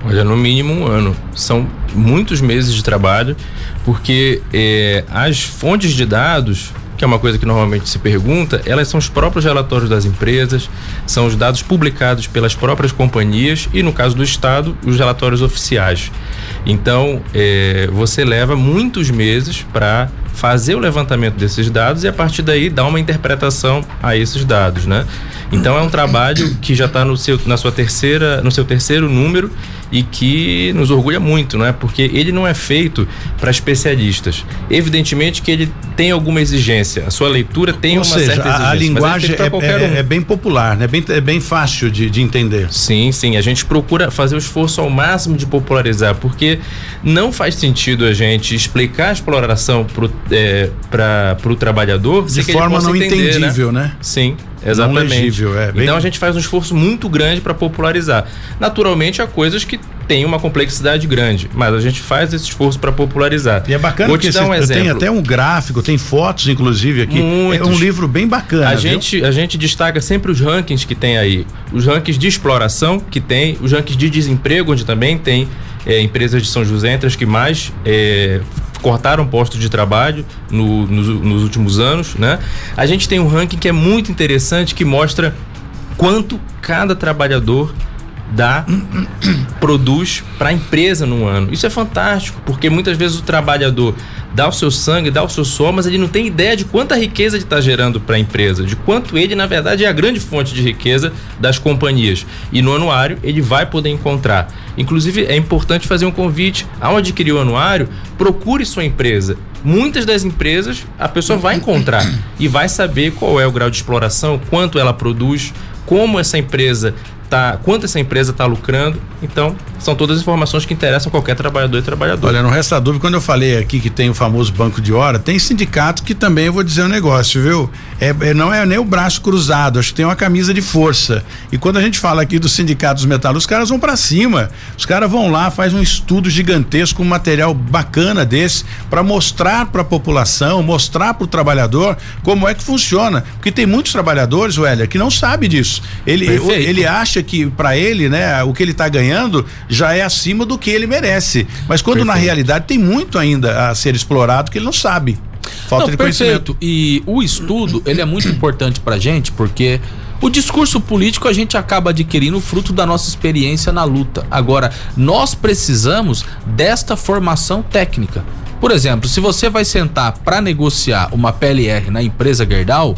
Olha, no mínimo um ano. São muitos meses de trabalho, porque eh, as fontes de dados que é uma coisa que normalmente se pergunta, elas são os próprios relatórios das empresas, são os dados publicados pelas próprias companhias e, no caso do Estado, os relatórios oficiais. Então, eh, você leva muitos meses para fazer o levantamento desses dados e a partir daí dar uma interpretação a esses dados, né? Então é um trabalho que já está no seu na sua terceira no seu terceiro número e que nos orgulha muito, não é? Porque ele não é feito para especialistas. Evidentemente que ele tem alguma exigência. A sua leitura tem Ou uma seja, certa exigência. A, a linguagem é, é, um. é, bem popular, né? Bem, é bem fácil de, de entender. Sim, sim. A gente procura fazer o esforço ao máximo de popularizar, porque não faz sentido a gente explicar a exploração para é, o trabalhador de forma não entender, né? entendível, né? né? Sim. Exatamente. Legível, é, bem... Então a gente faz um esforço muito grande para popularizar. Naturalmente há coisas que têm uma complexidade grande, mas a gente faz esse esforço para popularizar. E é bacana Vou te dar um exemplo. tem até um gráfico, tem fotos inclusive aqui. Muitos. É um livro bem bacana. A gente a gente destaca sempre os rankings que tem aí, os rankings de exploração que tem, os rankings de desemprego onde também tem é, empresas de São José entre as que mais é, cortaram postos de trabalho no, nos, nos últimos anos, né? A gente tem um ranking que é muito interessante que mostra quanto cada trabalhador dá, produz para a empresa no ano. Isso é fantástico, porque muitas vezes o trabalhador dá o seu sangue, dá o seu suor, mas ele não tem ideia de quanta riqueza ele está gerando para a empresa, de quanto ele, na verdade, é a grande fonte de riqueza das companhias. E no anuário ele vai poder encontrar. Inclusive, é importante fazer um convite ao adquirir o anuário, procure sua empresa. Muitas das empresas a pessoa vai encontrar e vai saber qual é o grau de exploração, quanto ela produz, como essa empresa tá, quanto essa empresa está lucrando. Então, são todas informações que interessam qualquer trabalhador e trabalhadora. Olha, não resta dúvida, quando eu falei aqui que tem o famoso banco de hora, tem sindicato que também eu vou dizer um negócio, viu? É, é, não é nem o braço cruzado, acho que tem uma camisa de força. E quando a gente fala aqui dos sindicatos metal, os caras vão para cima. Os caras vão lá, faz um estudo gigantesco, um material bacana desse, para mostrar para a população, mostrar para o trabalhador como é que funciona. Porque tem muitos trabalhadores, Wélia, que não sabe disso. Ele, ele acha que para ele, né, o que ele está ganhando já é acima do que ele merece. Mas quando Perfeito. na realidade tem muito ainda a ser explorado que ele não sabe. Falta não, de perfeito. conhecimento. E o estudo, ele é muito importante pra gente porque o discurso político a gente acaba adquirindo fruto da nossa experiência na luta. Agora, nós precisamos desta formação técnica. Por exemplo, se você vai sentar para negociar uma PLR na empresa Gerdau,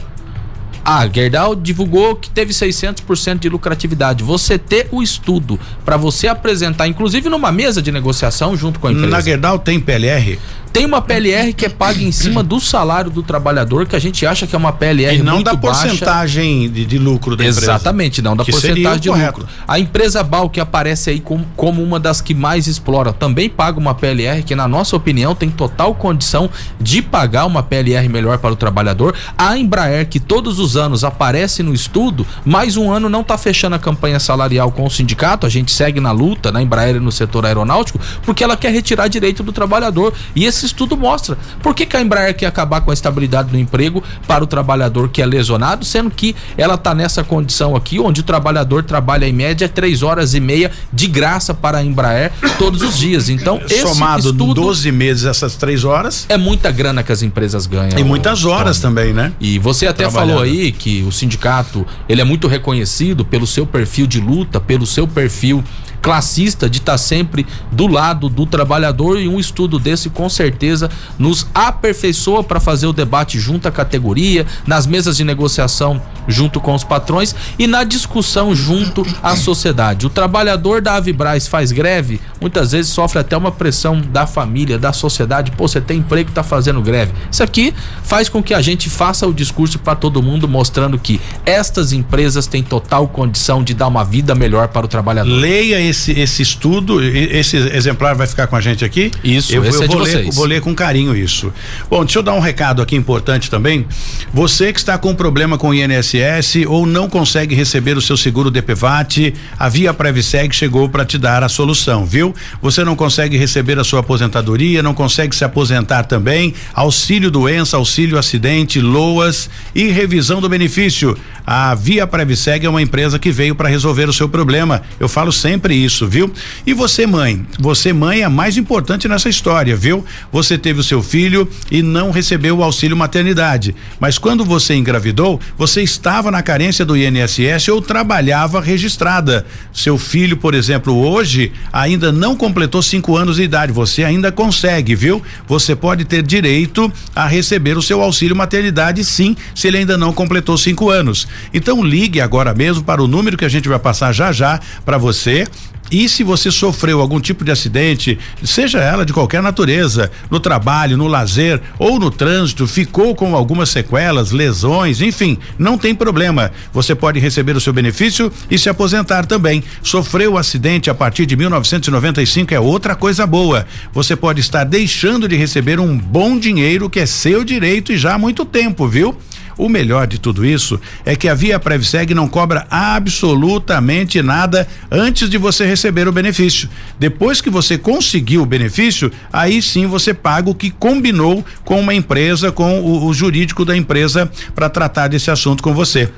ah, Gerdau divulgou que teve 600% de lucratividade. Você ter o estudo para você apresentar, inclusive numa mesa de negociação junto com a empresa. Na Gerdau tem PLR? Tem uma PLR que é paga em cima do salário do trabalhador, que a gente acha que é uma PLR e não muito da baixa. porcentagem de, de, lucro da Exatamente, empresa. não da que porcentagem de correto. lucro. A empresa Bal, que aparece aí como, como uma das que mais explora, também paga uma PLR que, na nossa opinião, tem total condição de pagar uma PLR melhor para o trabalhador. A Embraer, que todos os anos aparece no estudo, mais um ano não está fechando a campanha salarial com o sindicato, a gente segue na luta na Embraer e no setor aeronáutico, porque ela quer retirar direito do trabalhador. E esse esse estudo mostra. Por que, que a Embraer quer acabar com a estabilidade do emprego para o trabalhador que é lesionado, sendo que ela está nessa condição aqui, onde o trabalhador trabalha em média três horas e meia de graça para a Embraer todos os dias. Então, esse somado estudo 12 meses essas três horas é muita grana que as empresas ganham. E muitas horas também, né? E você até falou aí que o sindicato ele é muito reconhecido pelo seu perfil de luta, pelo seu perfil classista de estar tá sempre do lado do trabalhador e um estudo desse com certeza nos aperfeiçoa para fazer o debate junto à categoria, nas mesas de negociação junto com os patrões e na discussão junto à sociedade. O trabalhador da Avibraz faz greve, muitas vezes sofre até uma pressão da família, da sociedade, pô, você tem emprego, tá fazendo greve. Isso aqui faz com que a gente faça o discurso para todo mundo mostrando que estas empresas têm total condição de dar uma vida melhor para o trabalhador. Leia esse, esse estudo, esse exemplar vai ficar com a gente aqui? Isso, eu, eu é vou, ler, vou ler com carinho isso. Bom, deixa eu dar um recado aqui importante também. Você que está com problema com o INSS ou não consegue receber o seu seguro DPVAT, a Via Previseg chegou para te dar a solução, viu? Você não consegue receber a sua aposentadoria, não consegue se aposentar também, auxílio doença, auxílio acidente, loas e revisão do benefício. A Via Previseg é uma empresa que veio para resolver o seu problema. Eu falo sempre isso, viu? E você, mãe? Você, mãe, é mais importante nessa história, viu? Você teve o seu filho e não recebeu o auxílio maternidade. Mas quando você engravidou, você estava na carência do INSS ou trabalhava registrada. Seu filho, por exemplo, hoje ainda não completou cinco anos de idade. Você ainda consegue, viu? Você pode ter direito a receber o seu auxílio maternidade, sim, se ele ainda não completou cinco anos. Então ligue agora mesmo para o número que a gente vai passar já já para você e se você sofreu algum tipo de acidente, seja ela de qualquer natureza, no trabalho, no lazer ou no trânsito, ficou com algumas sequelas, lesões, enfim, não tem problema. Você pode receber o seu benefício e se aposentar também. Sofreu acidente a partir de 1995 é outra coisa boa. Você pode estar deixando de receber um bom dinheiro que é seu direito e já há muito tempo, viu? O melhor de tudo isso é que a Via Previseg não cobra absolutamente nada antes de você receber o benefício. Depois que você conseguiu o benefício, aí sim você paga o que combinou com uma empresa, com o, o jurídico da empresa para tratar desse assunto com você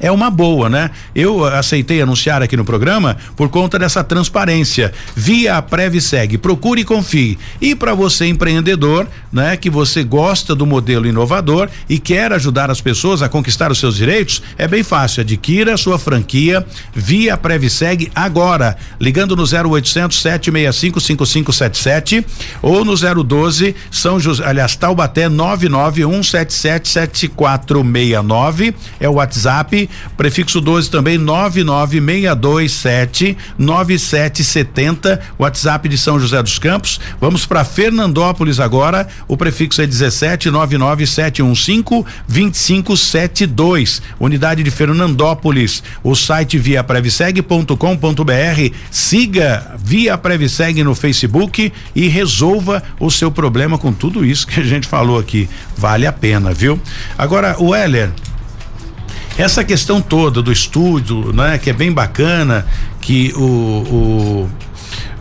é uma boa, né? Eu aceitei anunciar aqui no programa por conta dessa transparência. Via a Previseg, procure e confie. E para você empreendedor, né, que você gosta do modelo inovador e quer ajudar as pessoas a conquistar os seus direitos, é bem fácil. Adquira a sua franquia via Previseg agora, ligando no 0800 765 5577 ou no 012 São José, aliás, Taubaté 991777469 é o WhatsApp Prefixo 12 também 99627 9770, WhatsApp de São José dos Campos. Vamos para Fernandópolis agora, o prefixo é 17 99715 2572, unidade de Fernandópolis. O site via previseg.com.br. Siga via Previseg no Facebook e resolva o seu problema com tudo isso que a gente falou aqui. Vale a pena, viu? Agora, o Heller, essa questão toda do estúdio, né, que é bem bacana, que o, o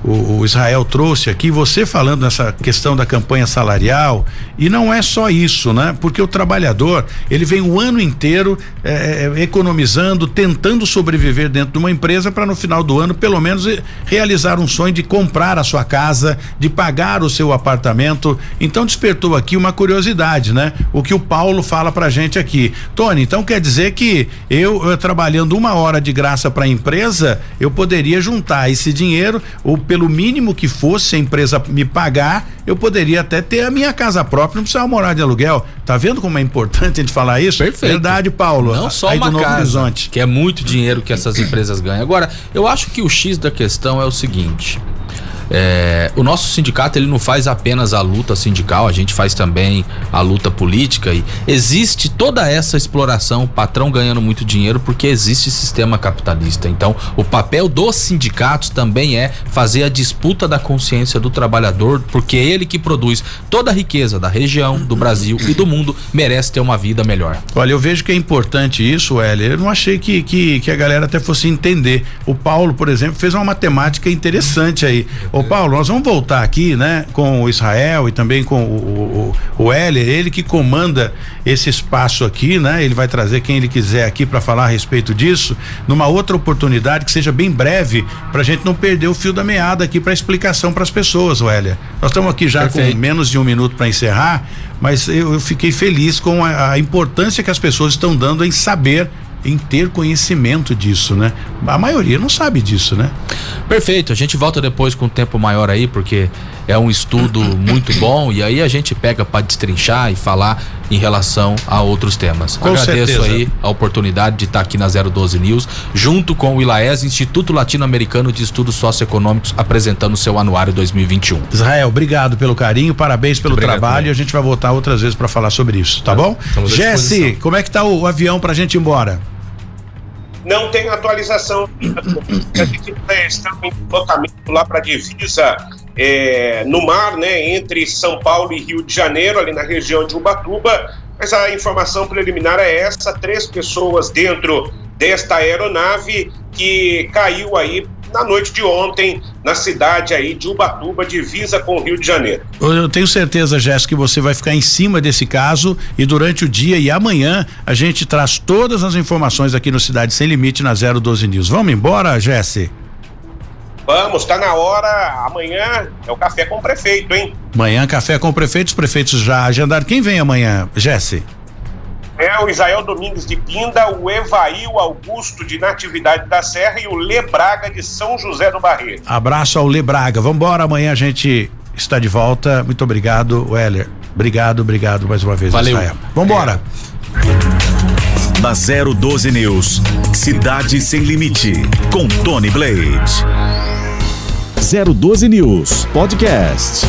o, o, Israel trouxe aqui, você falando nessa questão da campanha salarial, e não é só isso, né? Porque o trabalhador, ele vem o ano inteiro é, é, economizando, tentando sobreviver dentro de uma empresa para no final do ano, pelo menos, realizar um sonho de comprar a sua casa, de pagar o seu apartamento. Então despertou aqui uma curiosidade, né? O que o Paulo fala pra gente aqui. Tony, então quer dizer que eu, eu trabalhando uma hora de graça para a empresa, eu poderia juntar esse dinheiro, ou pelo mínimo que fosse a empresa me pagar, eu poderia até ter a minha casa própria, não precisava morar de aluguel. Tá vendo como é importante a gente falar isso? Perfeito. Verdade, Paulo. Não só Aí uma do Novo casa, Horizonte. que é muito dinheiro que essas empresas ganham. Agora, eu acho que o X da questão é o seguinte. É, o nosso sindicato ele não faz apenas a luta sindical, a gente faz também a luta política e existe toda essa exploração, o patrão ganhando muito dinheiro porque existe sistema capitalista. Então, o papel dos sindicatos também é fazer a disputa da consciência do trabalhador, porque ele que produz toda a riqueza da região, do Brasil e do mundo merece ter uma vida melhor. Olha, eu vejo que é importante isso, Heller. Eu não achei que, que, que a galera até fosse entender. O Paulo, por exemplo, fez uma matemática interessante aí. Ô Paulo, nós vamos voltar aqui, né, com o Israel e também com o, o, o Heller, ele que comanda esse espaço aqui, né? Ele vai trazer quem ele quiser aqui para falar a respeito disso, numa outra oportunidade que seja bem breve, pra gente não perder o fio da meada aqui para explicação para as pessoas, o Heller. Nós estamos aqui já Perfeito. com menos de um minuto para encerrar, mas eu, eu fiquei feliz com a, a importância que as pessoas estão dando em saber em ter conhecimento disso, né? A maioria não sabe disso, né? Perfeito, a gente volta depois com um tempo maior aí, porque é um estudo muito bom e aí a gente pega para destrinchar e falar em relação a outros temas. Com Agradeço certeza. aí a oportunidade de estar aqui na 012 News, junto com o ILAES, Instituto Latino-Americano de Estudos Socioeconômicos, apresentando seu anuário 2021. Israel, obrigado pelo carinho, parabéns pelo Obrigado trabalho também. e a gente vai voltar outras vezes para falar sobre isso, tá bom? estamos à Jesse, como é que tá o, o avião pra gente ir embora? Não tem atualização. A gente está em deslocamento lá para a divisa é, no mar, né, entre São Paulo e Rio de Janeiro, ali na região de Ubatuba. Mas a informação preliminar é essa: três pessoas dentro desta aeronave que caiu aí na noite de ontem na cidade aí de Ubatuba, divisa com o Rio de Janeiro. Eu tenho certeza, Jéssica, que você vai ficar em cima desse caso e durante o dia e amanhã a gente traz todas as informações aqui no Cidade Sem Limite na 012 News. Vamos embora, Jesse? Vamos, está na hora. Amanhã é o café com o prefeito, hein? Amanhã, café com o prefeito, os prefeitos já agendaram. Quem vem amanhã, Jesse? É o Israel Domingues de Pinda, o Evail Augusto de Natividade da Serra e o Lebraga de São José do Barreiro. Abraço ao Lebraga. Vambora, amanhã a gente está de volta. Muito obrigado, Weller. Obrigado, obrigado mais uma vez, Valeu. Israel. Vambora. Da 012 News, Cidade Sem Limite, com Tony Blade. 012 News Podcast.